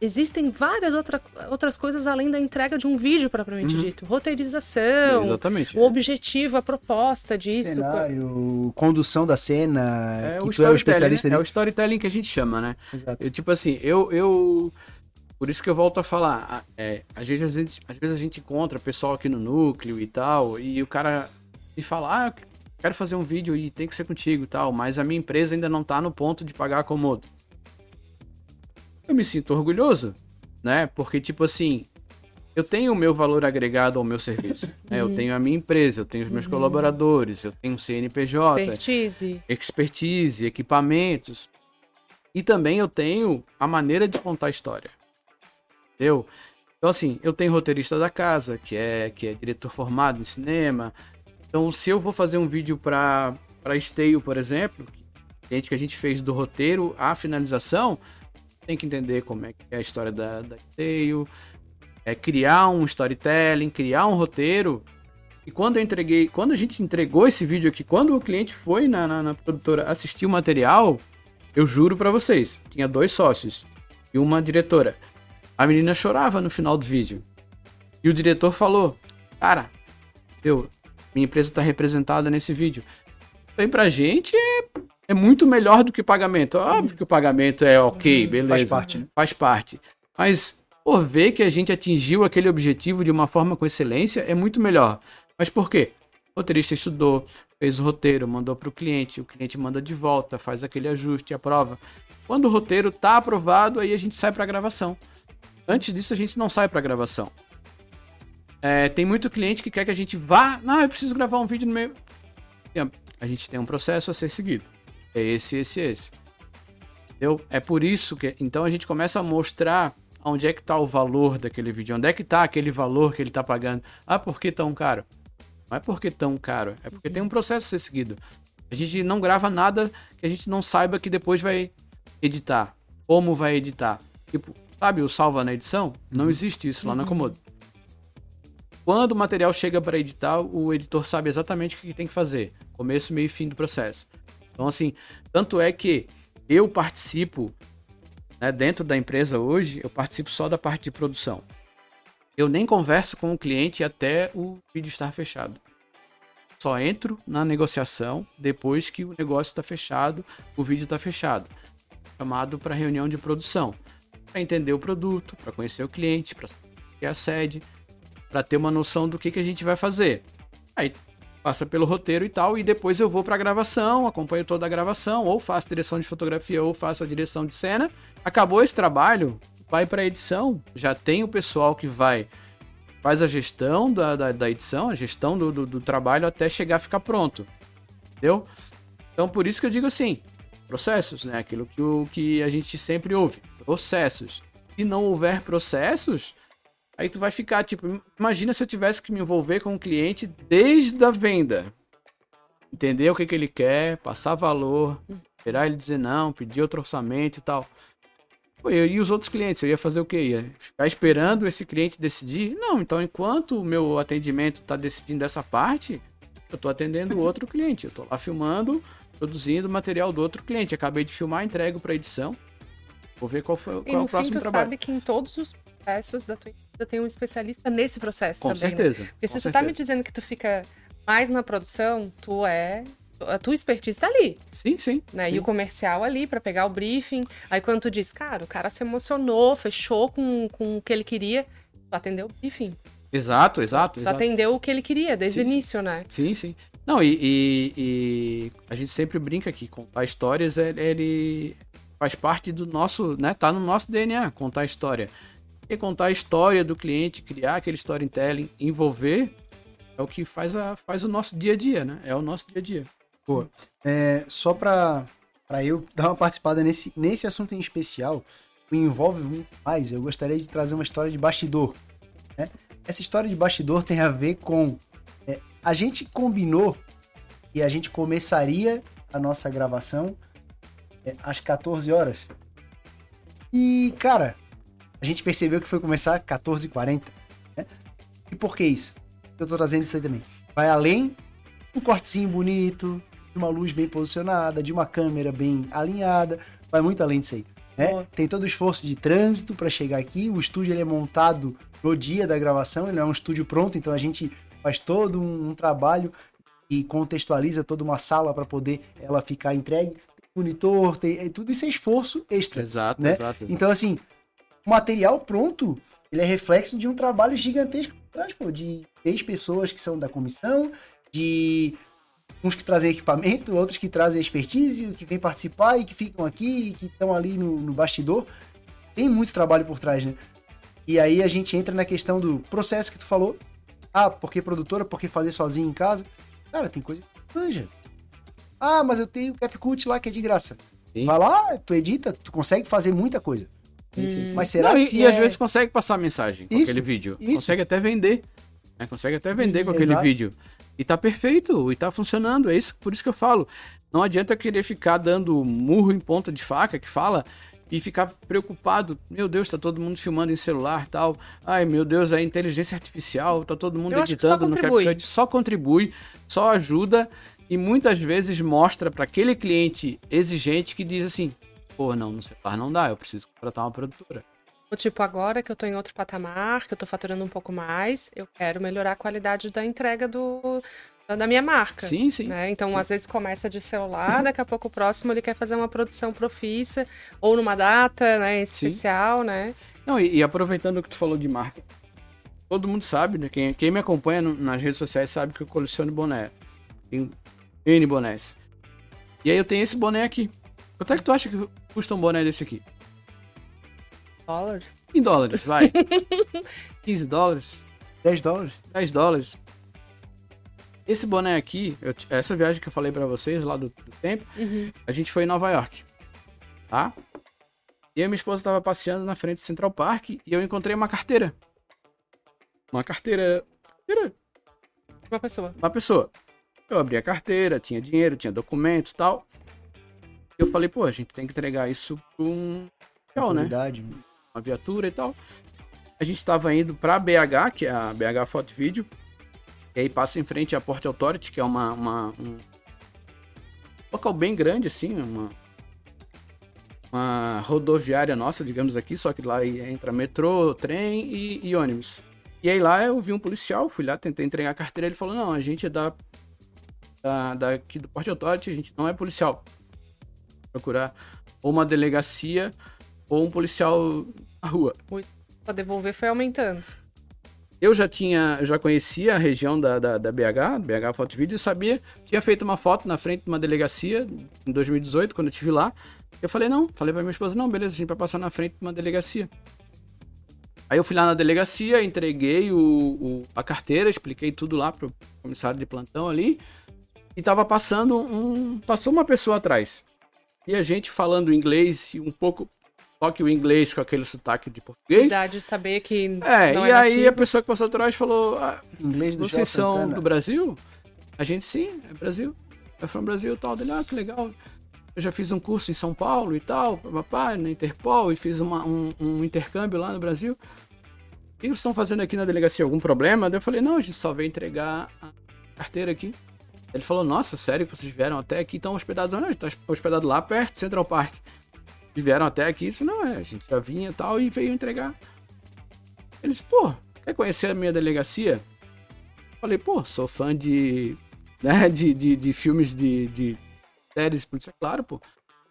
existem várias outra, outras coisas além da entrega de um vídeo propriamente uhum. dito. Roteirização, Exatamente. o objetivo, a proposta disso. Cenário, condução da cena. É o, é o especialista né? É o storytelling que a gente chama, né? Exato. Eu, tipo assim, eu, eu. Por isso que eu volto a falar. É, às, vezes, a gente, às vezes a gente encontra pessoal aqui no núcleo e tal, e o cara me fala, ah, quero fazer um vídeo e tem que ser contigo e tal, mas a minha empresa ainda não tá no ponto de pagar a Komodo eu me sinto orgulhoso, né? Porque, tipo assim, eu tenho o meu valor agregado ao meu serviço. [LAUGHS] Né? Eu uhum. tenho a minha empresa, eu tenho os meus uhum. colaboradores, eu tenho CNPJ, expertise. expertise, equipamentos. E também eu tenho a maneira de contar a história. Entendeu? Então, assim, eu tenho roteirista da casa, que é, que é diretor formado em cinema. Então, se eu vou fazer um vídeo para Esteio, por exemplo, que a gente fez do roteiro à finalização, tem que entender como é que é a história da, da Tail, é criar um storytelling, criar um roteiro. E quando eu entreguei, quando a gente entregou esse vídeo aqui, quando o cliente foi na, na, na produtora assistir o material, eu juro para vocês, tinha dois sócios e uma diretora. A menina chorava no final do vídeo. E o diretor falou: Cara, eu, minha empresa está representada nesse vídeo. Então, pra gente é, é muito melhor do que o pagamento. Óbvio que o pagamento é ok, beleza. Faz parte, né? Faz parte. Mas por ver que a gente atingiu aquele objetivo de uma forma com excelência é muito melhor. Mas por quê? O roteirista estudou, fez o roteiro, mandou para o cliente, o cliente manda de volta, faz aquele ajuste, aprova. Quando o roteiro está aprovado, aí a gente sai para gravação. Antes disso, a gente não sai para gravação. É, tem muito cliente que quer que a gente vá. Não, eu preciso gravar um vídeo no meio. A gente tem um processo a ser seguido. É esse, esse, esse. Entendeu? É por isso que. Então a gente começa a mostrar onde é que está o valor daquele vídeo. Onde é que está aquele valor que ele está pagando. Ah, por que tão caro? Não é porque tão caro. É porque tem um processo a ser seguido. A gente não grava nada que a gente não saiba que depois vai editar. Como vai editar. Tipo, sabe o salva na edição? Não uhum. existe isso lá na Comodo. Quando o material chega para editar, o editor sabe exatamente o que tem que fazer. Começo, meio e fim do processo. Então, assim, tanto é que eu participo, né, dentro da empresa hoje, eu participo só da parte de produção. Eu nem converso com o cliente até o vídeo estar fechado. Só entro na negociação depois que o negócio está fechado, o vídeo está fechado. Chamado para reunião de produção. Para entender o produto, para conhecer o cliente, para ter a sede para ter uma noção do que, que a gente vai fazer. Aí passa pelo roteiro e tal, e depois eu vou para a gravação, acompanho toda a gravação, ou faço direção de fotografia, ou faço a direção de cena. Acabou esse trabalho, vai para edição, já tem o pessoal que vai faz a gestão da, da, da edição, a gestão do, do, do, trabalho até chegar a ficar pronto. Entendeu? Então por isso que eu digo assim, processos, né? Aquilo que, o, que a gente sempre ouve, processos. Se não houver processos, Aí tu vai ficar, tipo, imagina se eu tivesse que me envolver com o um cliente desde a venda. Entender o que, que ele quer, passar valor, esperar ele dizer não, pedir outro orçamento e tal. Pô, eu, e os outros clientes, eu ia fazer o quê? Ia ficar esperando esse cliente decidir? Não, então enquanto o meu atendimento está decidindo essa parte, eu estou atendendo outro cliente. Eu estou lá filmando, produzindo material do outro cliente. Acabei de filmar, entrego para edição. Vou ver qual, foi, qual é o próximo fim, tu trabalho. sabe que em todos os processos da tua empresa tem um especialista nesse processo com também. Né? Certeza, né? Porque se tu certeza. tá me dizendo que tu fica mais na produção, tu é a tua expertise tá ali. Sim, sim. Né? sim. E o comercial ali para pegar o briefing. Aí quando tu diz, cara, o cara se emocionou, fechou com, com o que ele queria, tu atendeu o briefing. Exato, exato. Tu exato. atendeu o que ele queria desde sim, o início, sim. né? Sim, sim. Não, e, e, e, a gente sempre brinca que contar histórias, ele faz parte do nosso, né? Tá no nosso DNA, contar história. E contar a história do cliente, criar aquele storytelling, envolver, é o que faz, a, faz o nosso dia a dia, né? É o nosso dia a dia. Pô, é, só para eu [LAUGHS] dar uma participada nesse, nesse assunto em especial, me envolve muito mais, eu gostaria de trazer uma história de bastidor. Né? Essa história de bastidor tem a ver com. É, a gente combinou e a gente começaria a nossa gravação é, às 14 horas. E, cara, a gente percebeu que foi começar às 14h40. Né? E por que isso? Eu tô trazendo isso aí também. Vai além um cortezinho bonito, de uma luz bem posicionada, de uma câmera bem alinhada, vai muito além disso aí. Né? Tem todo o esforço de trânsito para chegar aqui. O estúdio ele é montado no dia da gravação, ele não é um estúdio pronto, então a gente faz todo um, um trabalho e contextualiza toda uma sala para poder ela ficar entregue. Monitor, tem, tudo isso é esforço extra. Exato, né? exato, exato. Então, assim, o material pronto, ele é reflexo de um trabalho gigantesco atrás, pô, de seis pessoas que são da comissão, de uns que trazem equipamento, outros que trazem expertise, que vêm participar e que ficam aqui, que estão ali no, no bastidor. Tem muito trabalho por trás, né? E aí a gente entra na questão do processo que tu falou. Ah, porque produtora, porque fazer sozinho em casa. Cara, tem coisa que manja. Ah, mas eu tenho o CapCut lá que é de graça. Sim. Vai lá, tu edita, tu consegue fazer muita coisa. Hum. Mas será Não, e, que e é... às vezes consegue passar a mensagem com Isso, aquele vídeo. isso. Consegue até vender. né? Consegue até vender com aquele Exato. vídeo. E tá perfeito, e tá funcionando. É isso, por isso que eu falo. Não adianta querer ficar dando murro em ponta de faca que fala e ficar preocupado. Meu Deus, tá todo mundo filmando em celular tal. Ai, meu Deus, é inteligência artificial, tá todo mundo Eu acho que só editando no contribui. CapCut. Só contribui, só ajuda e muitas vezes mostra para aquele cliente exigente que diz assim: pô, não, no celular não dá, eu preciso contratar uma produtora. Tipo, agora que eu tô em outro patamar, que eu tô faturando um pouco mais, eu quero melhorar a qualidade da entrega do, da- minha marca. Sim, sim. né? Então, Sim. às vezes começa de celular, daqui a pouco o próximo ele quer fazer uma produção profissa, ou numa data, né, Sim. especial, né? Não, e, e aproveitando o que tu falou de marca, todo mundo sabe, né? Quem, quem me acompanha no- nas redes sociais sabe que eu coleciono boné. Tenho N bonés. E aí eu tenho esse boné aqui. Quanto é que tu acha que custa um boné desse aqui? Dólares. Em dólares, vai. [LAUGHS] 15 dólares, 10 dólares? 10 dólares. Esse boné aqui, eu essa viagem que eu falei pra vocês lá do, do tempo, Uhum. a gente foi em Nova York, tá? E eu e minha esposa tava passeando na frente do Central Park e eu encontrei uma carteira. Uma carteira. carteira Uma pessoa. uma pessoa. Eu abri a carteira, tinha dinheiro, tinha documento e tal. Eu falei, pô, a gente tem que entregar isso pra um tchau, né? Uma viatura e tal. A gente tava indo pra BH, que é a BH Foto e Vídeo. E aí passa em frente à Port Authority, que é uma, uma- um local bem grande, assim, uma, uma rodoviária nossa, digamos aqui, só que lá entra metrô, trem e, e ônibus. E aí lá eu vi um policial, fui lá, tentei entregar a carteira, ele falou, não, a gente é da, da daqui do Port Authority, a gente não é policial. Procurar ou uma delegacia ou um policial na rua. Pra devolver foi aumentando. Eu já tinha, já conhecia a região da, da, da BH, BH Foto e Vídeo, e sabia, tinha feito uma foto na frente de uma delegacia em 2018, quando eu estive lá. Eu falei, não, falei pra minha esposa, não, beleza, a gente vai passar na frente de uma delegacia. Aí eu fui lá na delegacia, entreguei o, o- a carteira, expliquei tudo lá pro comissário de plantão ali, e tava passando um. Passou uma pessoa atrás. E a gente falando inglês e um pouco. Só que o inglês com aquele sotaque de português. Cuidado de saber que É, não e é aí a pessoa que passou atrás falou: ah, Inglês do vocês João são Santana. do Brasil? A gente sim, é Brasil. É from Brasil e tal. Dele, ah, que legal. Eu já fiz um curso em São Paulo e tal, papai, na Interpol, e fiz uma- um, um intercâmbio lá no Brasil. O que vocês estão fazendo aqui na delegacia? Algum problema? Daí eu falei, não, a gente só veio entregar a carteira aqui. Ele falou, nossa, sério que vocês vieram até aqui, estão hospedados? Não, a gente está hospedado lá perto, Central Park. Vieram até aqui, disse, não, é, a gente já vinha e tal, e veio entregar. Ele disse, pô, quer conhecer a minha delegacia? Falei, pô, sou fã de, né, de, de, de filmes de, de séries, por isso é claro, pô.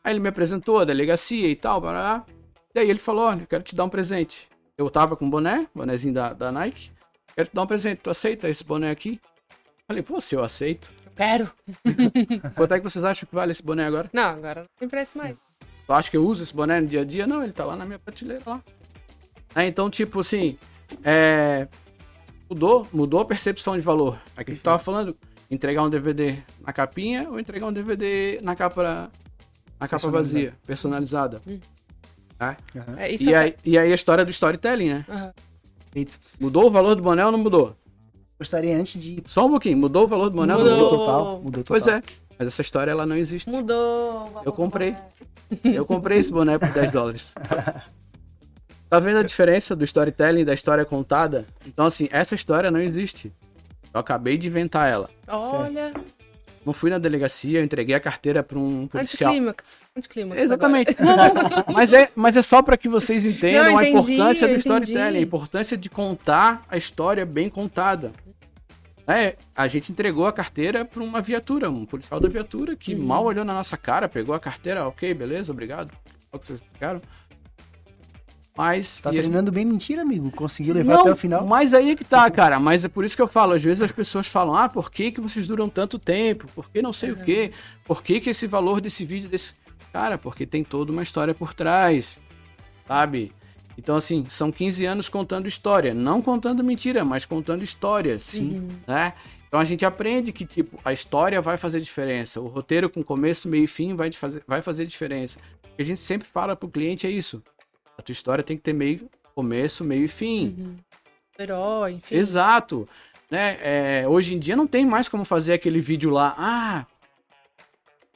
Aí ele me apresentou a delegacia e tal, bará. E aí ele falou, olha, quero te dar um presente. Eu tava com boné, bonézinho da, da Nike. Quero te dar um presente, tu aceita esse boné aqui? Falei, pô, se eu aceito. Quero. [LAUGHS] Quanto é que vocês acham que vale esse boné agora? Não, agora não tem preço mais. Tu acha que eu uso esse boné no dia a dia? Não, ele tá lá na minha prateleira lá. É, então, tipo assim, é, mudou, mudou a percepção de valor. Aqui tu tava falando, entregar um DVD na capinha ou entregar um DVD na capa, na capa vazia, personalizada. Aham, É, isso E é- aí, e aí a história do storytelling, né? Feito. Mudou o valor do boné ou não mudou? Gostaria antes de. Só um pouquinho, mudou o valor do não Mudou. mudou? total. Mudou total. Pois é, mas essa história ela não existe. Mudou. o valor Eu do comprei. boné. Eu comprei esse boné por 10 [LAUGHS] dólares. Tá vendo a diferença do storytelling e da história contada? Então, assim, essa história não existe. Eu acabei de inventar ela. Olha, Não fui na delegacia, eu entreguei a carteira para um policial. anticlímax. Anticlímax. Exatamente. [LAUGHS] Mas, é, mas é só para que vocês entendam Não, a entendi, importância do storytelling, a importância de contar a história bem contada. É, a gente entregou a carteira para uma viatura, um policial da viatura que Uhum. mal olhou na nossa cara, pegou a carteira, ok, beleza, obrigado. É o que vocês entregaram. Mas. Tá e esse- treinando bem mentira, amigo. Conseguiu levar não, até o final. mas aí é que tá, cara. Mas é por isso que eu falo. Às vezes as pessoas falam, ah, por que, que vocês duram tanto tempo? Por que não sei o quê? Por que, que esse valor desse vídeo desse. Cara, porque tem toda uma história por trás. Sabe? Então, assim, são 15 anos contando história. Não contando mentira, mas contando história, sim. Né? Então a gente aprende que, tipo, a história vai fazer diferença. O roteiro com começo, meio e fim vai, fazer, vai fazer diferença. O que a gente sempre fala pro cliente é isso. A tua história tem que ter meio, começo, meio e fim. Uhum. Herói, enfim. Exato. Né? É, hoje em dia não tem mais como fazer aquele vídeo lá. Ah,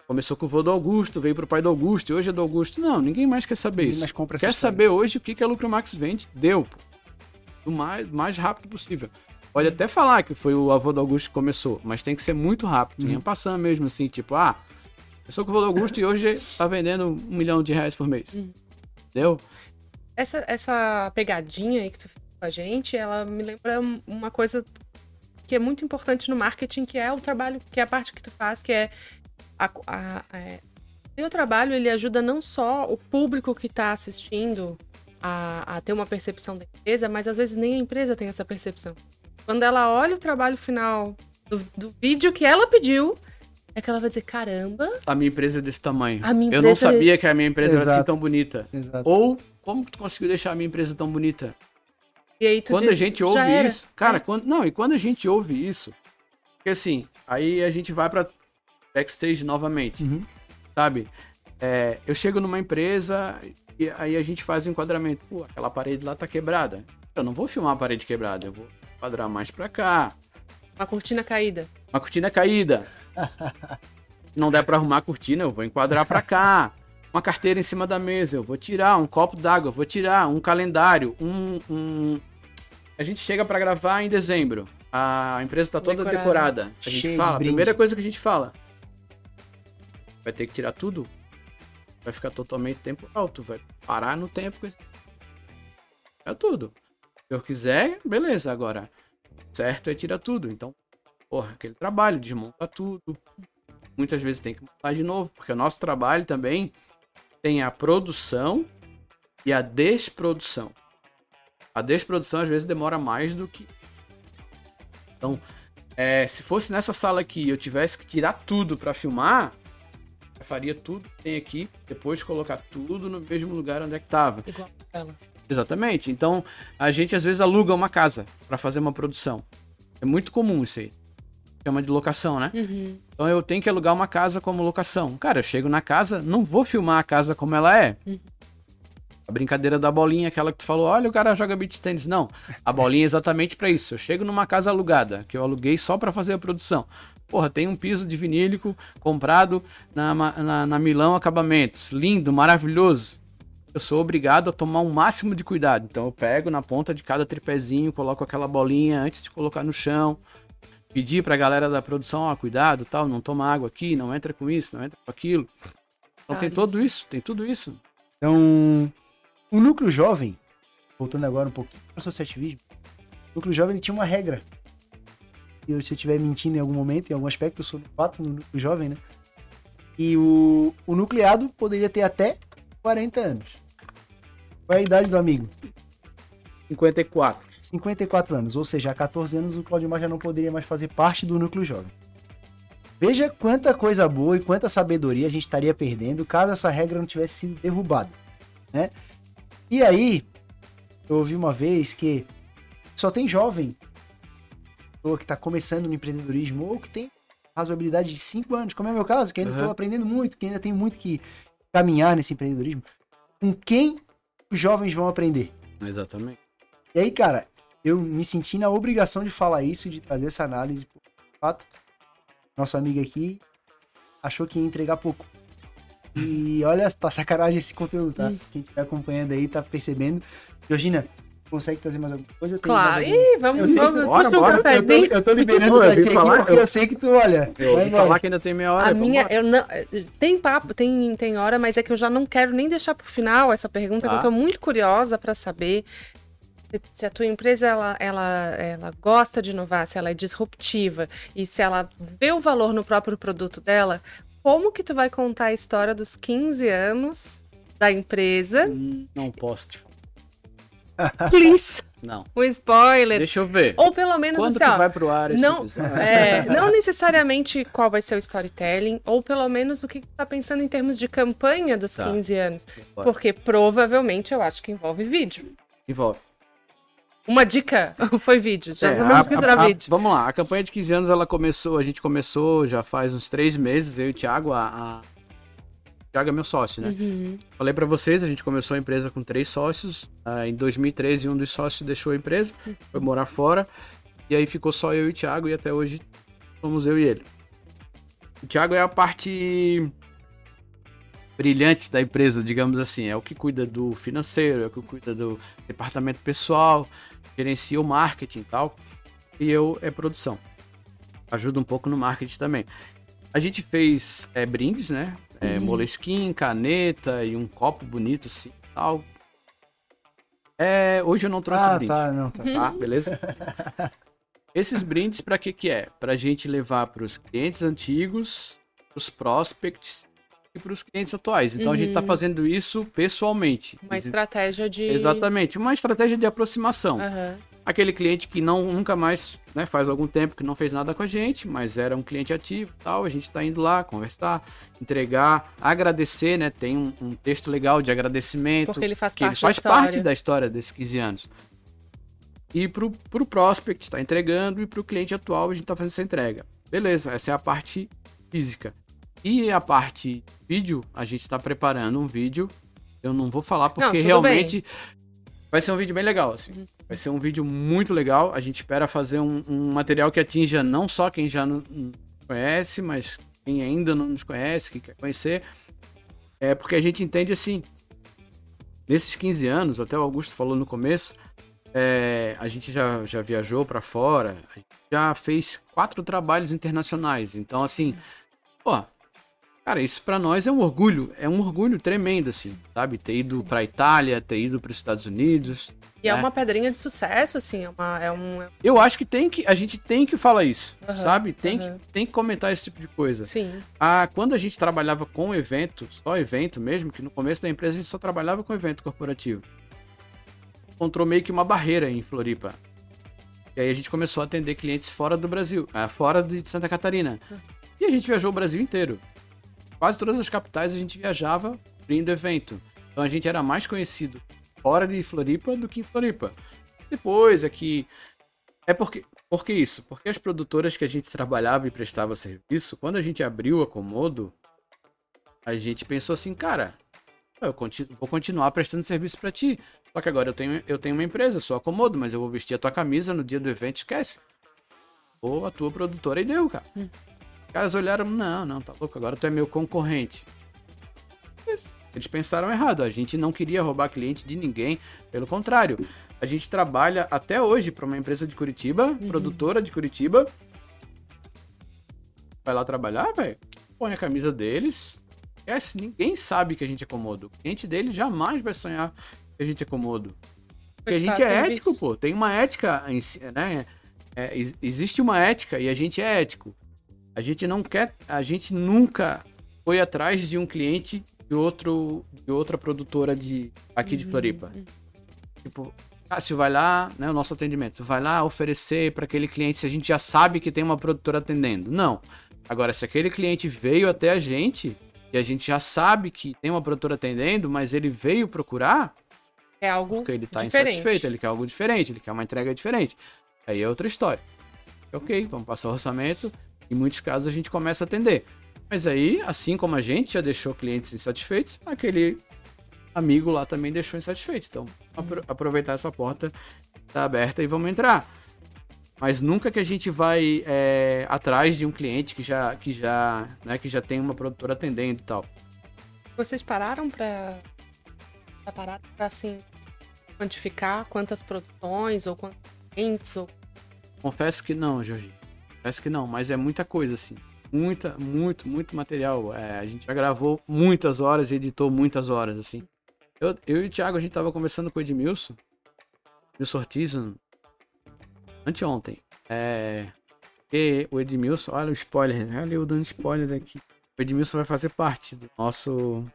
Começou com o vô do Augusto, veio pro pai do Augusto, e hoje é do Augusto. Não, ninguém mais quer saber Ninguém isso. Quer história. saber hoje o que, que a Lucromax vende? Deu, pô. O mais, mais rápido possível. Pode até falar que foi o avô do Augusto que começou, mas tem que ser muito rápido. Nem passando mesmo assim, tipo, ah, começou com o avô do Augusto e hoje tá vendendo um milhão de reais por mês. Uhum. Entendeu? Essa, essa pegadinha aí que tu fez com a gente, ela me lembra um- uma coisa que é muito importante no marketing, que é o trabalho, que é a parte que tu faz, que é a, a, é, trabalho, ele ajuda não só o público que está assistindo a, a ter uma percepção da empresa, mas às vezes nem a empresa tem essa percepção. Quando ela olha o trabalho final do, do vídeo que ela pediu, é que ela vai dizer, caramba, A minha empresa é desse tamanho. A minha Eu não é- sabia que a minha empresa era Exato. assim tão bonita. Exato. Ou, como que tu conseguiu deixar a minha empresa tão bonita? e aí tu quando a diz, gente "Já ouve era." isso, cara, É. quando, não, e quando a gente ouve isso, porque assim, aí a gente vai pra backstage novamente, Uhum. sabe? É, eu chego numa empresa e aí a gente faz o enquadramento. Pô, aquela parede lá tá quebrada. Eu não vou filmar a parede quebrada, eu vou enquadrar mais pra cá. Uma cortina caída. Uma cortina caída. Se [LAUGHS] não der pra arrumar a cortina, eu vou enquadrar pra cá. Uma carteira em cima da mesa, eu vou tirar. Um copo d'água, eu vou tirar. Um calendário, um. um- A gente chega pra gravar em dezembro. A empresa tá toda Decorada. decorada. A gente Cheio fala, a primeira coisa que a gente fala. Vai ter que tirar tudo. Vai ficar totalmente tempo alto. Vai parar no tempo. É tudo. Se eu quiser, beleza. Agora, certo é tirar tudo. Então, porra, aquele trabalho, desmonta tudo. Muitas vezes tem que montar de novo, porque o nosso trabalho também tem a produção e a desprodução. A desprodução às vezes demora mais do que. Então, é, se fosse nessa sala aqui eu tivesse que tirar tudo para filmar, faria tudo que tem aqui, depois colocar tudo no mesmo lugar onde é que tava. Igual ela. Exatamente. Então, a gente às vezes aluga uma casa para fazer uma produção. É muito comum isso aí. Chama de locação, né? Uhum. Então eu tenho que alugar uma casa como locação. Cara, eu chego na casa, não vou filmar a casa como ela é. Uhum. A brincadeira da bolinha, aquela que tu falou, olha, o cara joga beach tênis. Não, a bolinha é exatamente pra isso. Eu chego numa casa alugada, que eu aluguei só pra fazer a produção. Porra, tem um piso de vinílico comprado na, na, na Milão Acabamentos. Lindo, maravilhoso. Eu sou obrigado a tomar um máximo de cuidado. Então eu pego na ponta de cada tripézinho, coloco aquela bolinha antes de colocar no chão pedir pra galera da produção, ó, cuidado, tal, não toma água aqui, não entra com isso, não entra com aquilo. Então tem Caríssimo. tudo isso, tem tudo isso. Então, o núcleo jovem, voltando agora um pouquinho para o associativismo, o núcleo jovem ele tinha uma regra. E eu, se eu estiver mentindo em algum momento, em algum aspecto, eu sou novato no núcleo jovem, né? E o, o nucleado poderia ter até 40 anos. Qual é a idade do amigo? 54. 54 anos, ou seja, há 14 anos o Claudio Mar já não poderia mais fazer parte do núcleo jovem. Veja quanta coisa boa e quanta sabedoria a gente estaria perdendo caso essa regra não tivesse sido derrubada, né? E aí, eu ouvi uma vez que só tem jovem, pessoa que está começando no empreendedorismo ou que tem razoabilidade de 5 anos, como é o meu caso, que ainda estou Uhum. aprendendo muito, que ainda tem muito que caminhar nesse empreendedorismo. Com quem os jovens vão aprender? Exatamente. E aí, cara, eu me senti na obrigação de falar isso, de trazer essa análise. De fato, nosso amigo aqui achou que ia entregar pouco. E olha, tá sacanagem esse conteúdo, tá? Quem estiver acompanhando aí tá percebendo. Georgina, consegue trazer mais alguma coisa? Tem Claro. Ih, vamos, sei que- vamos. bora, um Eu tô, cafezinho. eu tô liberando pra ti aqui falar, porque eu- eu sei que tu, olha. Eu vai ouvi falar que ainda tem meia hora. A vamos minha, lá. eu não. Tem papo, tem, tem hora, mas é que eu já não quero nem deixar pro final essa pergunta, que Tá. eu tô muito curiosa pra saber se, se a tua empresa ela, ela, ela gosta de inovar, se ela é disruptiva e se ela vê o valor no próprio produto dela. Como que tu vai contar a história dos 15 anos da empresa? Hum, Não posso te falar. [LAUGHS] Please, Não. um spoiler. Deixa eu ver. Ou pelo menos Quando assim, que ó. vai pro ar esse não, é, não necessariamente qual vai ser o storytelling, ou pelo menos o que tu tá pensando em termos de campanha dos Tá. 15 anos. Bora. Porque provavelmente eu acho que envolve vídeo. Envolve. Uma dica [LAUGHS] foi vídeo, já É, vamos a- considerar a- a- vídeo. Vamos lá, a campanha de 15 anos ela começou, a gente começou já faz uns três meses, eu e o Thiago, a, Thiago é meu sócio, né? Uhum. Falei pra vocês, a gente começou a empresa com três sócios. ah, em 2013, um dos sócios deixou a empresa, foi morar fora. E aí ficou só eu e o Thiago, e até hoje somos eu e ele. O Thiago é a parte brilhante da empresa, digamos assim. É o que cuida do financeiro, é o que cuida do departamento pessoal, gerencia o marketing e tal. E eu é produção. Ajuda um pouco no marketing também. A gente fez é, brindes, né? É, Uhum. Caneta e um copo bonito assim tal. É, hoje eu não trouxe Ah, brinde tá, não, tá. tá? Beleza? [LAUGHS] Esses brindes para que que é? Pra gente levar para os clientes antigos, os prospects e para os clientes atuais. Então a gente tá Uhum. fazendo isso pessoalmente. Uma estratégia de. Exatamente, uma estratégia de aproximação. Aham. Aquele cliente que não nunca mais, né, faz algum tempo que não fez nada com a gente, mas era um cliente ativo, tal, a gente está indo lá conversar, entregar, agradecer, né? Tem um, um texto legal de agradecimento Porque ele faz que ele parte faz da parte da história desses 15 anos. E pro, pro prospect está entregando e pro cliente atual a gente está fazendo essa entrega. Beleza, essa é a parte física. E a parte vídeo, a gente está preparando um vídeo. Eu não vou falar porque tudo realmente vai ser um vídeo bem legal, assim. Uhum. Vai ser um vídeo muito legal. A gente espera fazer um, um material que atinja não só quem já nos conhece, mas quem ainda não nos conhece, que quer conhecer. É porque a gente entende assim, nesses 15 anos, até o Augusto falou no começo, é, a gente já, já viajou para fora, já fez quatro trabalhos internacionais. Então, assim, pô, cara, isso para nós é um orgulho, é um orgulho tremendo, assim, sabe? Ter ido para Itália, ter ido para os Estados Unidos. E é É. uma pedrinha de sucesso, assim. É, uma, é um. Eu acho que tem que, a gente tem que falar isso, Aham, sabe? Tem, aham. que, tem que comentar esse tipo de coisa. Sim. Ah, quando a gente trabalhava com evento, só evento mesmo, que no começo da empresa a gente só trabalhava com evento corporativo. Encontrou meio que uma barreira em Floripa. E aí a gente começou a atender clientes fora do Brasil, ah, fora de Santa Catarina. E a gente viajou o Brasil inteiro. Quase todas as capitais a gente viajava abrindo evento. Então a gente era mais conhecido fora de Floripa do que em Floripa. Depois é que. É porque. Por que isso? Porque as produtoras que a gente trabalhava e prestava serviço, quando a gente abriu a Comodo, a gente pensou assim, cara, eu vou continuar prestando serviço pra ti. Só que agora eu tenho, eu tenho uma empresa, sou a Comodo, mas eu vou vestir a tua camisa no dia do evento, esquece. Ou a tua produtora e deu, cara. Hum. Caras olharam, não, não, tá louco, agora tu é meu concorrente. Eles pensaram errado, a gente não queria roubar cliente de ninguém, pelo contrário. A gente trabalha até hoje para uma empresa de Curitiba, produtora de Curitiba. Vai lá trabalhar, velho. Põe a camisa deles. Esquece, ninguém sabe que a gente é comodo. O cliente dele jamais vai sonhar que a gente é comodo. Porque a gente é ético, pô. Tem uma ética, né? É, ex- existe uma ética e a gente é ético. A gente não quer, a gente nunca foi atrás de um cliente de outro, de outra produtora de aqui de Floripa. Tipo, ah, se vai lá, né, o nosso atendimento, vai lá oferecer para aquele cliente se a gente já sabe que tem uma produtora atendendo. Não. Agora, se aquele cliente veio até a gente e a gente já sabe que tem uma produtora atendendo, mas ele veio procurar, É algo porque ele tá diferente. insatisfeito, ele quer algo diferente, ele quer uma entrega diferente. Aí é outra história. Ok, vamos passar o orçamento. Em muitos casos a gente começa a atender. Mas aí, assim como a gente já deixou clientes insatisfeitos, aquele amigo lá também deixou insatisfeito. Então, apro- aproveitar essa porta tá aberta e vamos entrar. Mas nunca que a gente vai é, atrás de um cliente que já, que já, né, que já tem uma produtora atendendo e tal. Vocês pararam parar pra assim. quantificar quantas produções ou quantos clientes ou. Confesso que não, Jorge. Confesso que não, mas é muita coisa, assim. Muita, muito, muito material. É, a gente já gravou muitas horas e editou muitas horas, assim. Eu, eu e o Thiago, a gente tava conversando com o Edmilson. Edmilson Ortiz, anteontem. É. E o Edmilson, olha o spoiler, olha eu dando spoiler aqui. O Edmilson vai fazer parte do nosso.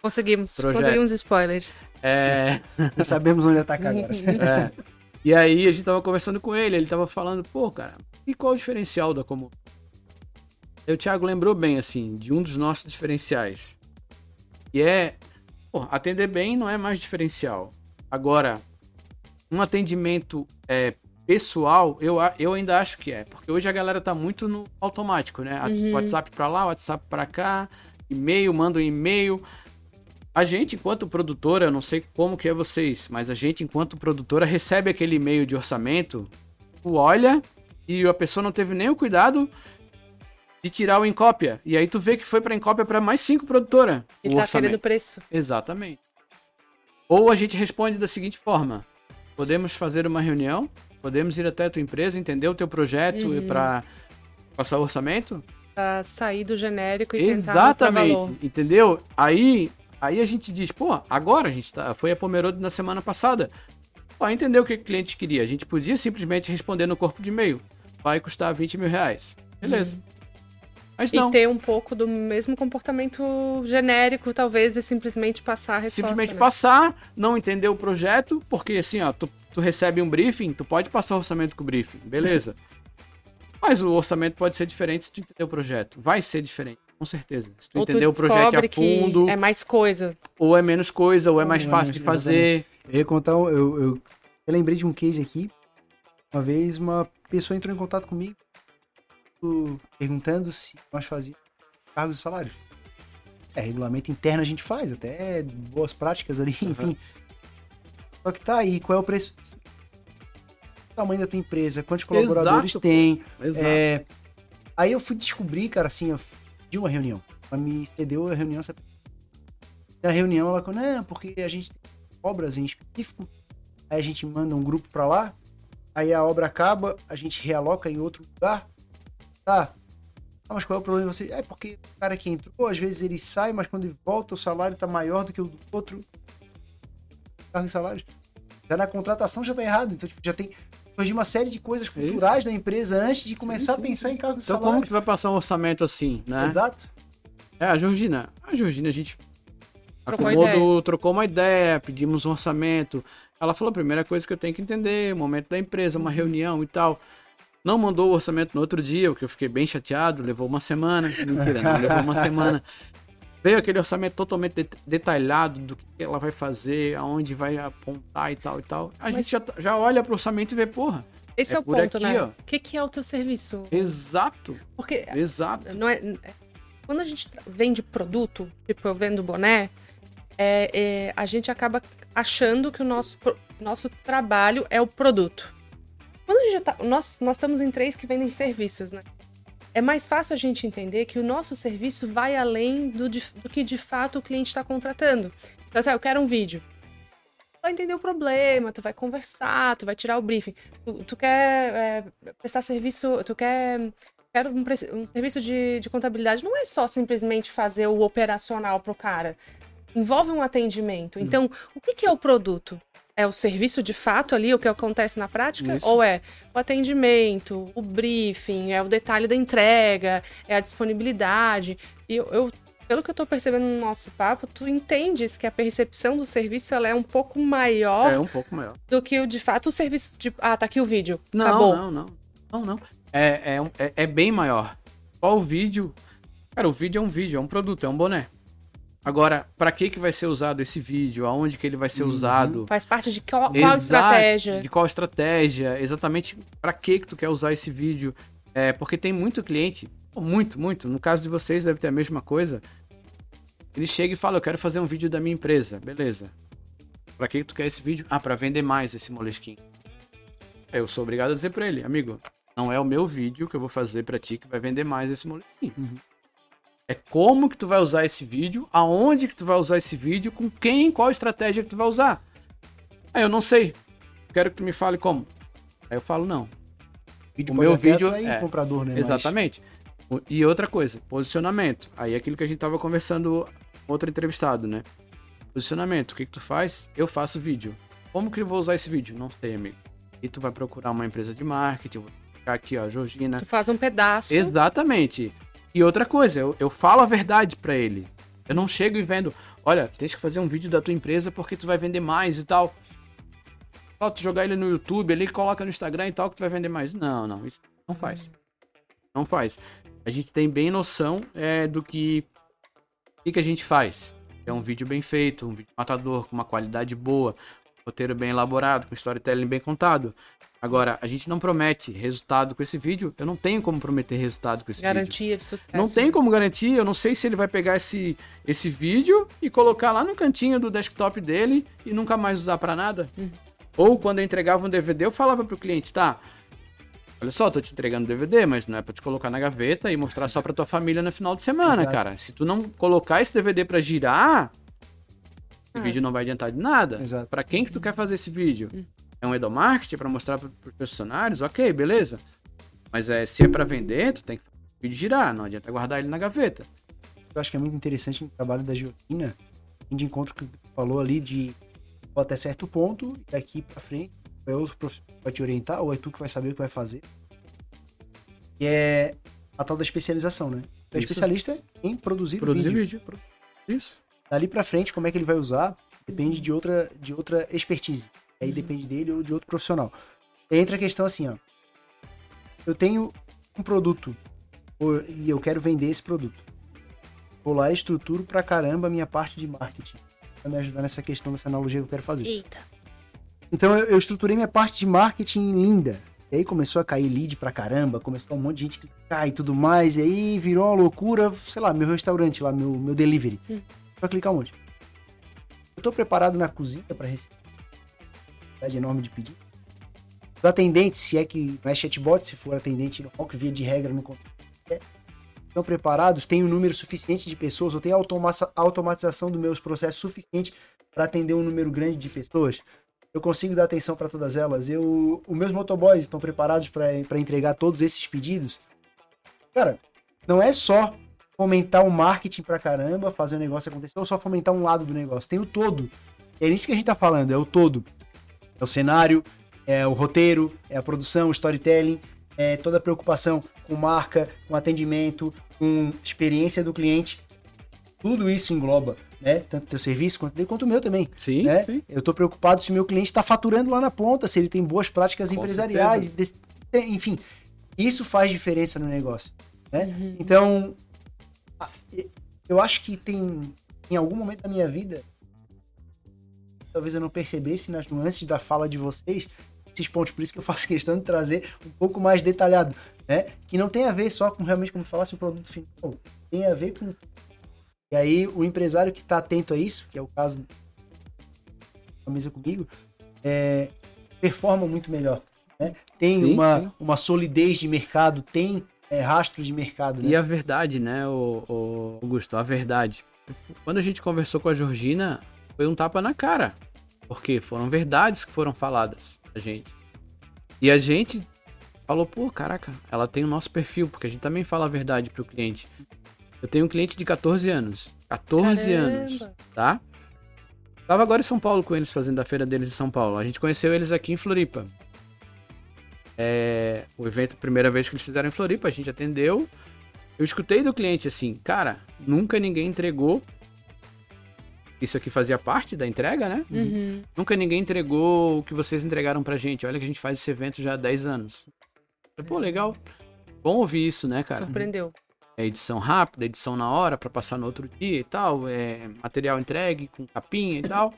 Conseguimos. Projeto. Conseguimos spoilers. É. Sabemos onde atacar agora. É. E aí a gente tava conversando com ele, ele tava falando, pô, cara, e qual o diferencial da Comum? E o Thiago lembrou bem, assim, de um dos nossos diferenciais. E é, pô, atender bem não é mais diferencial. Agora, um atendimento é, pessoal, eu, eu ainda acho que é. Porque hoje a galera tá muito no automático, né? Uhum. WhatsApp pra lá, WhatsApp pra cá, e-mail, manda um e-mail. A gente, enquanto produtora, eu não sei como que é vocês, mas a gente, enquanto produtora, recebe aquele e-mail de orçamento, tu olha e a pessoa não teve nem o cuidado de tirar o Encópia. E aí tu vê que foi pra Encópia para mais cinco produtora. E tá orçamento. querendo preço. Exatamente. Ou a gente responde da seguinte forma: podemos fazer uma reunião, podemos ir até a tua empresa, entender o teu projeto Uhum. para passar o orçamento? Pra sair do genérico e tentar mostrar valor. Exatamente, entendeu? Aí, aí a gente diz, pô, agora a gente tá, foi a Pomerode na semana passada. Pô, entendeu o que o cliente queria. A gente podia simplesmente responder no corpo de e-mail. Vai custar 20 mil reais. Beleza. Mas não. E ter um pouco do mesmo comportamento genérico, talvez, e simplesmente passar a resposta. simplesmente né? passar, não entender o projeto, porque assim, ó, tu, tu recebe um briefing, tu pode passar o orçamento com o briefing, beleza. [LAUGHS] Mas o orçamento pode ser diferente se tu entender o projeto. Vai ser diferente, com certeza. Se tu Ou tu entender o projeto a fundo, É mais coisa. ou é menos coisa, ou é Ou mais é fácil menos- de fazer. Eu ia contar, um- eu, eu, eu lembrei de um case aqui. Uma vez uma pessoa entrou em contato comigo do- perguntando se nós fazíamos cargos e salários. É, regulamento interno a gente faz, até boas práticas ali, enfim. Só que tá aí, qual é o preço? O tamanho da tua empresa, quantos colaboradores Exato, tem, Exato. é, aí eu fui descobrir, cara, assim, eu de uma reunião. Ela me cedeu a reunião. sabe? Na reunião, ela falou, não, porque a gente tem obras em específico, aí a gente manda um grupo pra lá, aí a obra acaba, a gente realoca em outro lugar, tá? Ah, mas qual é o problema de você? É porque o cara que entrou, às vezes ele sai, mas quando ele volta, o salário tá maior do que o do outro. Carro e salários. Já na contratação já tá errado, então tipo, já tem surgir uma série de coisas É isso. culturais da empresa antes de começar sim, a pensar em cargo e Então salário. como que tu vai passar um orçamento assim, né? Exato. É, a Georgina. A Georgina, a gente Trocou acomodou, trocou uma ideia, pedimos um orçamento. Ela falou, a primeira coisa que eu tenho que entender, o momento da empresa, uma reunião e tal. Não mandou o orçamento no outro dia, o que eu fiquei bem chateado, levou uma semana. Mentira, não, levou uma semana. [LAUGHS] Veio aquele orçamento totalmente det- detalhado do que ela vai fazer, aonde vai apontar e tal e tal. A Mas- gente já, já olha pro orçamento e vê, porra, Esse É é, o ponto, aqui, né? O que, que é o teu serviço? exato, Porque exato. não é, quando a gente vende produto, tipo eu vendo boné, é, é, a gente acaba achando que o nosso, nosso trabalho é o produto. Quando a gente já tá, nós, nós estamos em três que vendem serviços, né? É mais fácil a gente entender que o nosso serviço vai além do, de- do que de fato o cliente está contratando. Então, assim, ah, eu quero um vídeo. Tu vai entender o problema, tu vai conversar, tu vai tirar o briefing. Tu, tu quer é, prestar serviço, tu quer quero um, um serviço de, de contabilidade não é só simplesmente fazer o operacional pro cara. Envolve um atendimento. Então, o que, que é o produto? É o serviço de fato ali, o que acontece na prática? Isso. Ou é o atendimento, o briefing, é o detalhe da entrega, é a disponibilidade? E eu, eu- pelo que eu tô percebendo no nosso papo, tu entendes que a percepção do serviço ela é um pouco maior É um pouco maior. do que o de fato o serviço de. Ah, tá aqui o vídeo. Não, acabou. não, não. Não, não. É, é, é, é bem maior. Só o vídeo. Cara, o vídeo é um vídeo, é um produto, é um boné. Agora, pra que que vai ser usado esse vídeo? Aonde que ele vai ser Uhum. usado? Faz parte de qual, qual estratégia? De qual estratégia? Exatamente pra que que tu quer usar esse vídeo? É, porque tem muito cliente, muito, muito. No caso de vocês deve ter a mesma coisa. Ele chega e fala, eu quero fazer um vídeo da minha empresa. Beleza. Pra que que tu quer esse vídeo? Ah, pra vender mais esse moleskin. Eu sou obrigado a dizer pra ele, amigo, não é o meu vídeo que eu vou fazer pra ti que vai vender mais esse moleskin. Uhum. É como que tu vai usar esse vídeo, aonde que tu vai usar esse vídeo, com quem, qual estratégia que tu vai usar. Aí eu não sei. Quero que tu me fale como. Aí eu falo, não. Vídeo O meu vídeo atrair é- comprador, né? Mas- Exatamente. O- E outra coisa, posicionamento. Aí é aquilo que a gente tava conversando com outro entrevistado, né? Posicionamento. O que que tu faz? Eu faço vídeo. Como que eu vou usar esse vídeo? Não sei, amigo. E tu vai procurar uma empresa de marketing, vou ficar aqui, ó, Georgina. Tu faz um pedaço. Exatamente. E outra coisa, eu, eu falo a verdade pra ele. Eu não chego e vendo, olha, tens que fazer um vídeo da tua empresa porque tu vai vender mais e tal. Só tu jogar ele no YouTube, ali coloca no Instagram e tal que tu vai vender mais. Não, não, isso não faz. Não faz. A gente tem bem noção é, do que, que que a gente faz. É um vídeo bem feito, um vídeo matador, com uma qualidade boa, roteiro bem elaborado, com storytelling bem contado. Agora, a gente não promete resultado com esse vídeo. Eu não tenho como prometer resultado com esse vídeo. Garantia de sucesso. Não tem como garantir, eu não sei se ele vai pegar esse, esse vídeo e colocar lá no cantinho do desktop dele e nunca mais usar pra nada. Uhum. Ou quando eu entregava um DVD, eu falava pro cliente, tá? Olha só, tô te entregando DVD, mas não é pra te colocar na gaveta e mostrar só pra tua família no final de semana, Exato. cara. Se tu não colocar esse DVD pra girar, esse Ah. vídeo não vai adiantar de nada. Exato. Pra quem que tu quer fazer esse vídeo? Hum. É um endomarketing pra mostrar pro- pros funcionários? Ok, beleza. Mas é, se é pra vender, tu tem que fazer o vídeo girar, não adianta guardar ele na gaveta. Eu acho que é muito interessante no trabalho da Georgina, de encontro que tu falou ali de até certo ponto, e daqui pra frente, é outro profissional que vai te orientar, ou é tu que vai saber o que vai fazer. E é a tal da especialização, né? Tu é especialista em produzir, Produzir vídeo. vídeo. Isso. Dali pra frente, como é que ele vai usar, depende de outra, de outra expertise. Aí depende dele ou de outro profissional. Entra a questão assim, ó. Eu tenho um produto e eu quero vender esse produto. Vou lá e estruturo pra caramba a minha parte de marketing. Pra me ajudar nessa questão dessa analogia que eu quero fazer. Eita. Então eu, eu estruturei minha parte de marketing linda. E aí começou a cair lead pra caramba, começou um monte de gente clicar e tudo mais. E aí virou uma loucura, sei lá, meu restaurante lá, meu, meu delivery. Hum. Pra clicar um monte. Eu tô preparado na cozinha pra receber quantidade enorme de pedido. Os atendentes, se é que não é chatbot, se for atendente normal, que via de regra contrato, é, estão preparados, tem um número suficiente de pessoas, ou tem automa automatização dos meus processos suficiente para atender um número grande de pessoas eu consigo dar atenção para todas elas. Eu, os meus motoboys estão preparados para entregar todos esses pedidos. Cara, não é só fomentar o marketing pra caramba, fazer o negócio acontecer, ou só fomentar um lado do negócio. Tem o todo. É nisso que a gente tá falando, é o todo. É o cenário, é o roteiro, é a produção, o storytelling, é toda a preocupação com marca, com atendimento, com experiência do cliente. Tudo isso engloba, né? Tanto o teu serviço quanto quanto o meu também. Sim, Né? sim. Eu tô preocupado se o meu cliente está faturando lá na ponta, se ele tem boas práticas Com empresariais, enfim. Isso faz diferença no negócio. Né? Uhum. Então, eu acho que tem, em algum momento da minha vida, talvez eu não percebesse nas nuances da fala de vocês, esses pontos, por isso que eu faço [LAUGHS] questão de trazer um pouco mais detalhado, né? Que não tem a ver só com realmente como falasse o produto final, tem a ver com. E aí, o empresário que está atento a isso, que é o caso da mesa comigo, é, performa muito melhor. Né? Tem Sim, uma, sim. uma solidez de mercado, tem é, rastro de mercado. Né? E a verdade, né, o, o Augusto, a verdade. Quando a gente conversou com a Georgina, foi um tapa na cara. Porque foram verdades que foram faladas pra gente. E a gente falou, pô, caraca, ela tem o nosso perfil, porque a gente também fala a verdade pro cliente. Eu tenho um cliente de 14 anos. 14 anos, Caramba. tá? Tava agora em São Paulo com eles, fazendo a feira deles em São Paulo. A gente conheceu eles aqui em Floripa. É, o evento, primeira vez que eles fizeram em Floripa, a gente atendeu. Eu escutei do cliente assim, cara, nunca ninguém entregou. Isso aqui fazia parte da entrega, né? Uhum. Nunca ninguém entregou o que vocês entregaram pra gente. Olha que a gente faz esse evento já há 10 anos. Pô, legal. Bom ouvir isso, né, cara? Surpreendeu. É edição rápida, edição na hora pra passar no outro dia e tal, é material entregue com capinha e tal.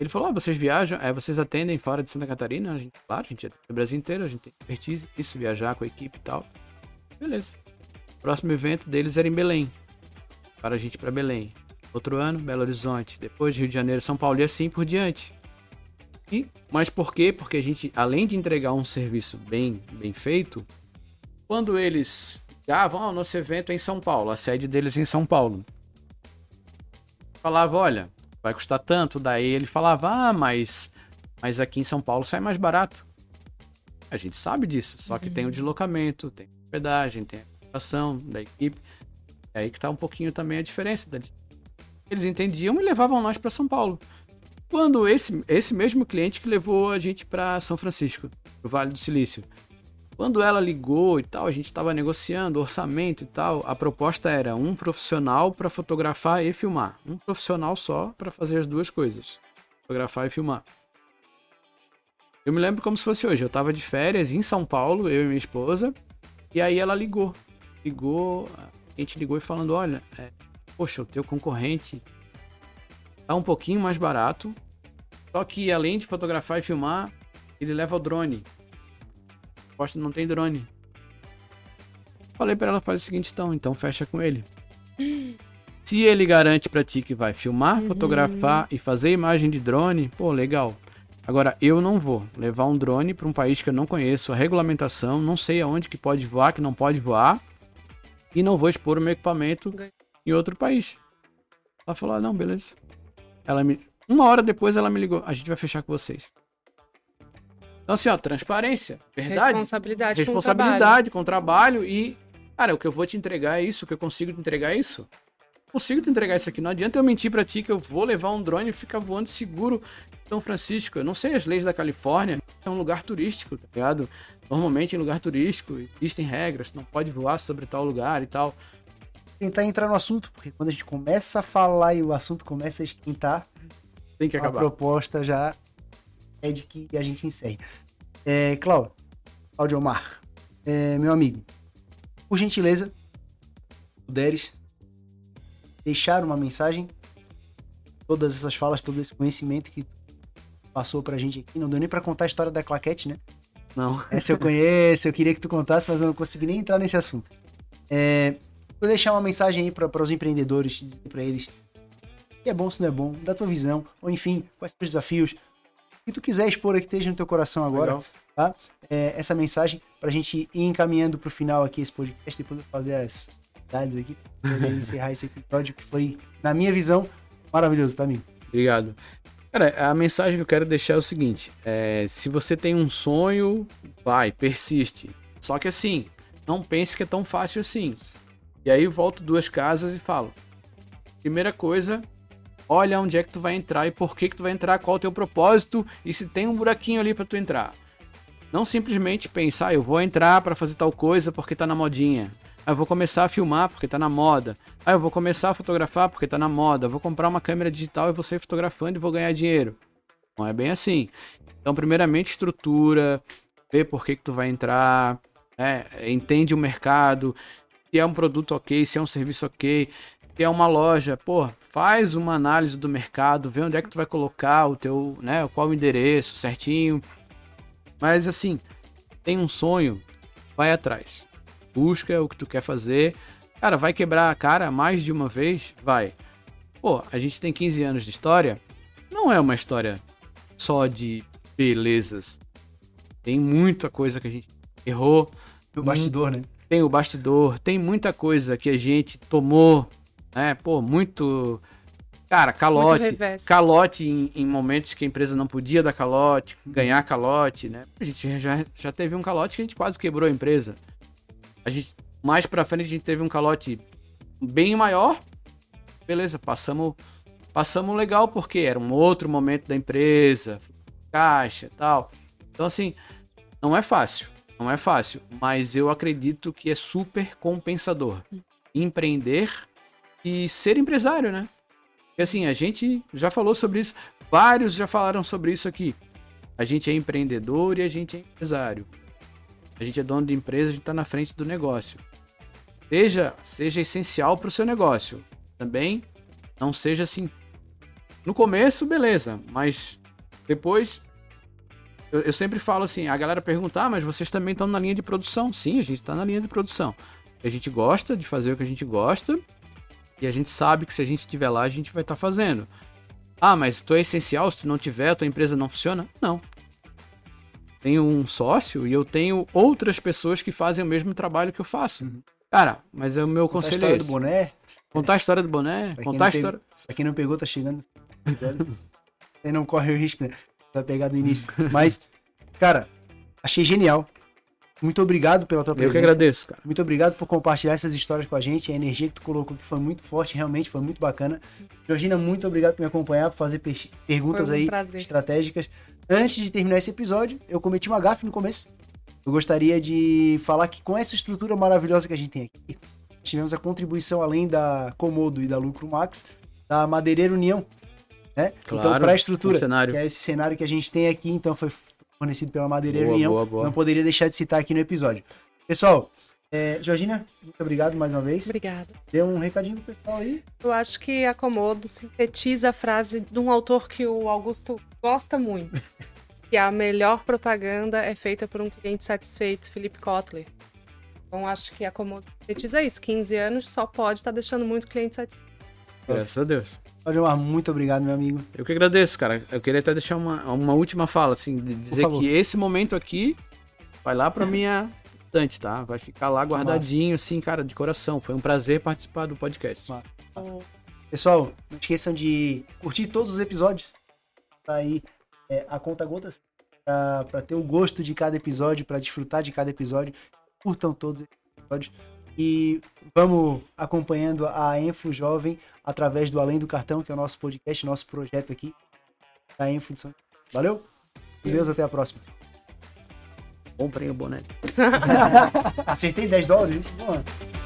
Ele falou: ah, vocês viajam, é, vocês atendem fora de Santa Catarina? A gente, claro, a gente atende o Brasil inteiro, a gente tem expertise isso, viajar com a equipe e tal. Beleza. O próximo evento deles era em Belém. Para a gente ir pra Belém. Outro ano, Belo Horizonte. Depois Rio de Janeiro, São Paulo e assim por diante. E, mas por quê? Porque a gente, além de entregar um serviço bem, bem feito, quando eles ah, o nosso evento é em São Paulo, a sede deles é em São Paulo. Falava, olha, vai custar tanto. Daí ele falava, ah, mas, mas aqui em São Paulo sai mais barato. A gente sabe disso, só que tem o deslocamento, tem a hospedagem, tem a ocupação da equipe. É aí que tá um pouquinho também a diferença. da- Eles entendiam e levavam nós para São Paulo. Quando esse, esse mesmo cliente que levou a gente para São Francisco, pro Vale do Silício, quando ela ligou e tal, a gente estava negociando orçamento e tal. A proposta era um profissional para fotografar e filmar. Um profissional só para fazer as duas coisas: fotografar e filmar. Eu me lembro como se fosse hoje. Eu estava de férias em São Paulo, eu e minha esposa, e aí ela ligou. Ligou, a gente ligou e falando: Olha, é, poxa, o teu concorrente tá um pouquinho mais barato, só que além de fotografar e filmar, ele leva o drone resposta não tem drone. Falei pra ela, faz o seguinte então, então fecha com ele. [LAUGHS] Se ele garante pra ti que vai filmar, Uhum. fotografar e fazer imagem de drone, pô, legal. Agora, eu não vou levar um drone para um país que eu não conheço, a regulamentação, não sei aonde que pode voar, que não pode voar, e não vou expor o meu equipamento em outro país. Ela falou: ah, não, beleza. Ela me... Uma hora depois ela me ligou: a gente vai fechar com vocês. Então, assim, ó, transparência, verdade. Responsabilidade, Responsabilidade com o trabalho. e, cara, o que eu vou te entregar é isso, o que eu consigo te entregar é isso. Consigo te entregar isso aqui. Não adianta eu mentir para ti que eu vou levar um drone e ficar voando seguro em São Francisco. Eu não sei as leis da Califórnia. É um lugar turístico, tá ligado? Normalmente em lugar turístico existem regras, não pode voar sobre tal lugar e tal. Tentar entrar no assunto, porque quando a gente começa a falar e o assunto começa a esquentar, tem que a acabar. proposta já é de que a gente encerre. É, Cláudio, Cláudio Omar, é, meu amigo, por gentileza, puderes deixar uma mensagem, todas essas falas, todo esse conhecimento que passou pra gente aqui, não deu nem pra contar a história da claquete, né? Não. Essa eu conheço, eu queria que tu contasse, mas eu não consegui nem entrar nesse assunto. É, vou deixar uma mensagem aí para os empreendedores, dizer para eles que é bom, se não é bom, da tua visão, ou enfim, quais são os desafios, que tu quiser expor aqui, esteja no teu coração agora, Legal. tá? É, essa mensagem pra gente ir encaminhando pro final aqui esse podcast, depois eu fazer as atividades aqui, pra encerrar esse episódio que foi, na minha visão, maravilhoso, tá, amigo? Obrigado. Cara, a mensagem que eu quero deixar é o seguinte: é, se você tem um sonho, vai, persiste. Só que assim, não pense que é tão fácil assim. E aí volto duas casas e falo: primeira coisa, olha onde é que tu vai entrar e por que que tu vai entrar, qual é o teu propósito e se tem um buraquinho ali para tu entrar. Não simplesmente pensar, ah, eu vou entrar para fazer tal coisa porque tá na modinha. Ah, eu vou começar a filmar porque tá na moda. Ah, eu vou começar a fotografar porque tá na moda. Eu vou comprar uma câmera digital e vou sair fotografando e vou ganhar dinheiro. Não é bem assim. Então, primeiramente, estrutura, vê por que, que tu vai entrar, né? entende o mercado, se é um produto ok, se é um serviço ok, se é uma loja, pô, faz uma análise do mercado, vê onde é que tu vai colocar o teu, né, qual o endereço certinho. Mas assim, tem um sonho, vai atrás busca o que tu quer fazer. Cara, vai quebrar a cara mais de uma vez? Vai. Pô, a gente tem 15 anos de história. Não é uma história só de belezas. Tem muita coisa que a gente errou. O bastidor, né? Tem o bastidor, tem muita coisa que a gente tomou, né? Pô, muito. Cara, calote. Calote em, em momentos que a empresa não podia dar calote, ganhar calote, né? A gente já, já teve um calote que a gente quase quebrou a empresa. A gente, mais pra frente a gente teve um calote bem maior. Beleza, passamos, passamos legal porque era um outro momento da empresa, caixa e tal. Então assim, não é fácil, não é fácil, mas eu acredito que é super compensador empreender e ser empresário, né? Porque assim, a gente já falou sobre isso, vários já falaram sobre isso aqui. A gente é empreendedor e a gente é empresário. A gente é dono de empresa, a gente está na frente do negócio. Seja, seja essencial para o seu negócio. Também não seja assim. No começo, beleza, mas depois. Eu, eu sempre falo assim: a galera pergunta, ah, mas vocês também estão na linha de produção. Sim, a gente está na linha de produção. A gente gosta de fazer o que a gente gosta e a gente sabe que se a gente estiver lá, a gente vai estar fazendo. Ah, mas tu é essencial, se tu não tiver, a tua empresa não funciona? Não, tenho um sócio e eu tenho outras pessoas que fazem o mesmo trabalho que eu faço. Uhum. Cara, mas é o meu Contar a conselho história é do boné. Contar a história do boné, Pra contar a história... Pra quem não pegou, tá chegando. Você não corre o risco, né? Vai pegar do início. Mas, cara, achei genial. Muito obrigado pela tua Eu presença. que agradeço, cara. Muito obrigado por compartilhar essas histórias com a gente. A energia que tu colocou que foi muito forte, realmente foi muito bacana. Georgina, muito obrigado por me acompanhar, por fazer pe- perguntas um aí prazer. estratégicas. Antes de terminar esse episódio, eu cometi uma gafe no começo. Eu gostaria de falar que com essa estrutura maravilhosa que a gente tem aqui, tivemos a contribuição além da Comodo e da Lucro Max, da Madeireira União, né? então, Claro, para a estrutura, cenário. que é esse cenário que a gente tem aqui, então foi fornecido pela Madeireira Boa, União. boa, boa. Não poderia deixar de citar aqui no episódio. Pessoal, é, Georgina, muito obrigado mais uma vez. Obrigada. Dê um recadinho pro pessoal aí. Eu acho que a Comodo sintetiza a frase de um autor que o Augusto gosta muito. [LAUGHS] que a melhor propaganda é feita por um cliente satisfeito, Felipe Kotler. Então acho que a Comodo sintetiza isso. 15 anos só pode estar deixando muito cliente satisfeito. Graças a Deus. Valdemar, muito obrigado, meu amigo. Eu que agradeço, cara. Eu queria até deixar uma, uma última fala, assim, de dizer que esse momento aqui vai lá pra minha estante, tá? Vai ficar lá guardadinho, assim, cara, de coração. Foi um prazer participar do podcast. Massa. Pessoal, não esqueçam de curtir todos os episódios. Tá aí é, a conta gotas pra, pra ter o gosto de cada episódio, pra desfrutar de cada episódio. Curtam todos os episódios. E vamos acompanhando a Enfo Jovem através do Além do Cartão, que é o nosso podcast, nosso projeto aqui da Enfo de São Valeu? Com Deus, até a próxima. Comprem o boné. [LAUGHS] Acertei 10 dólares? Isso.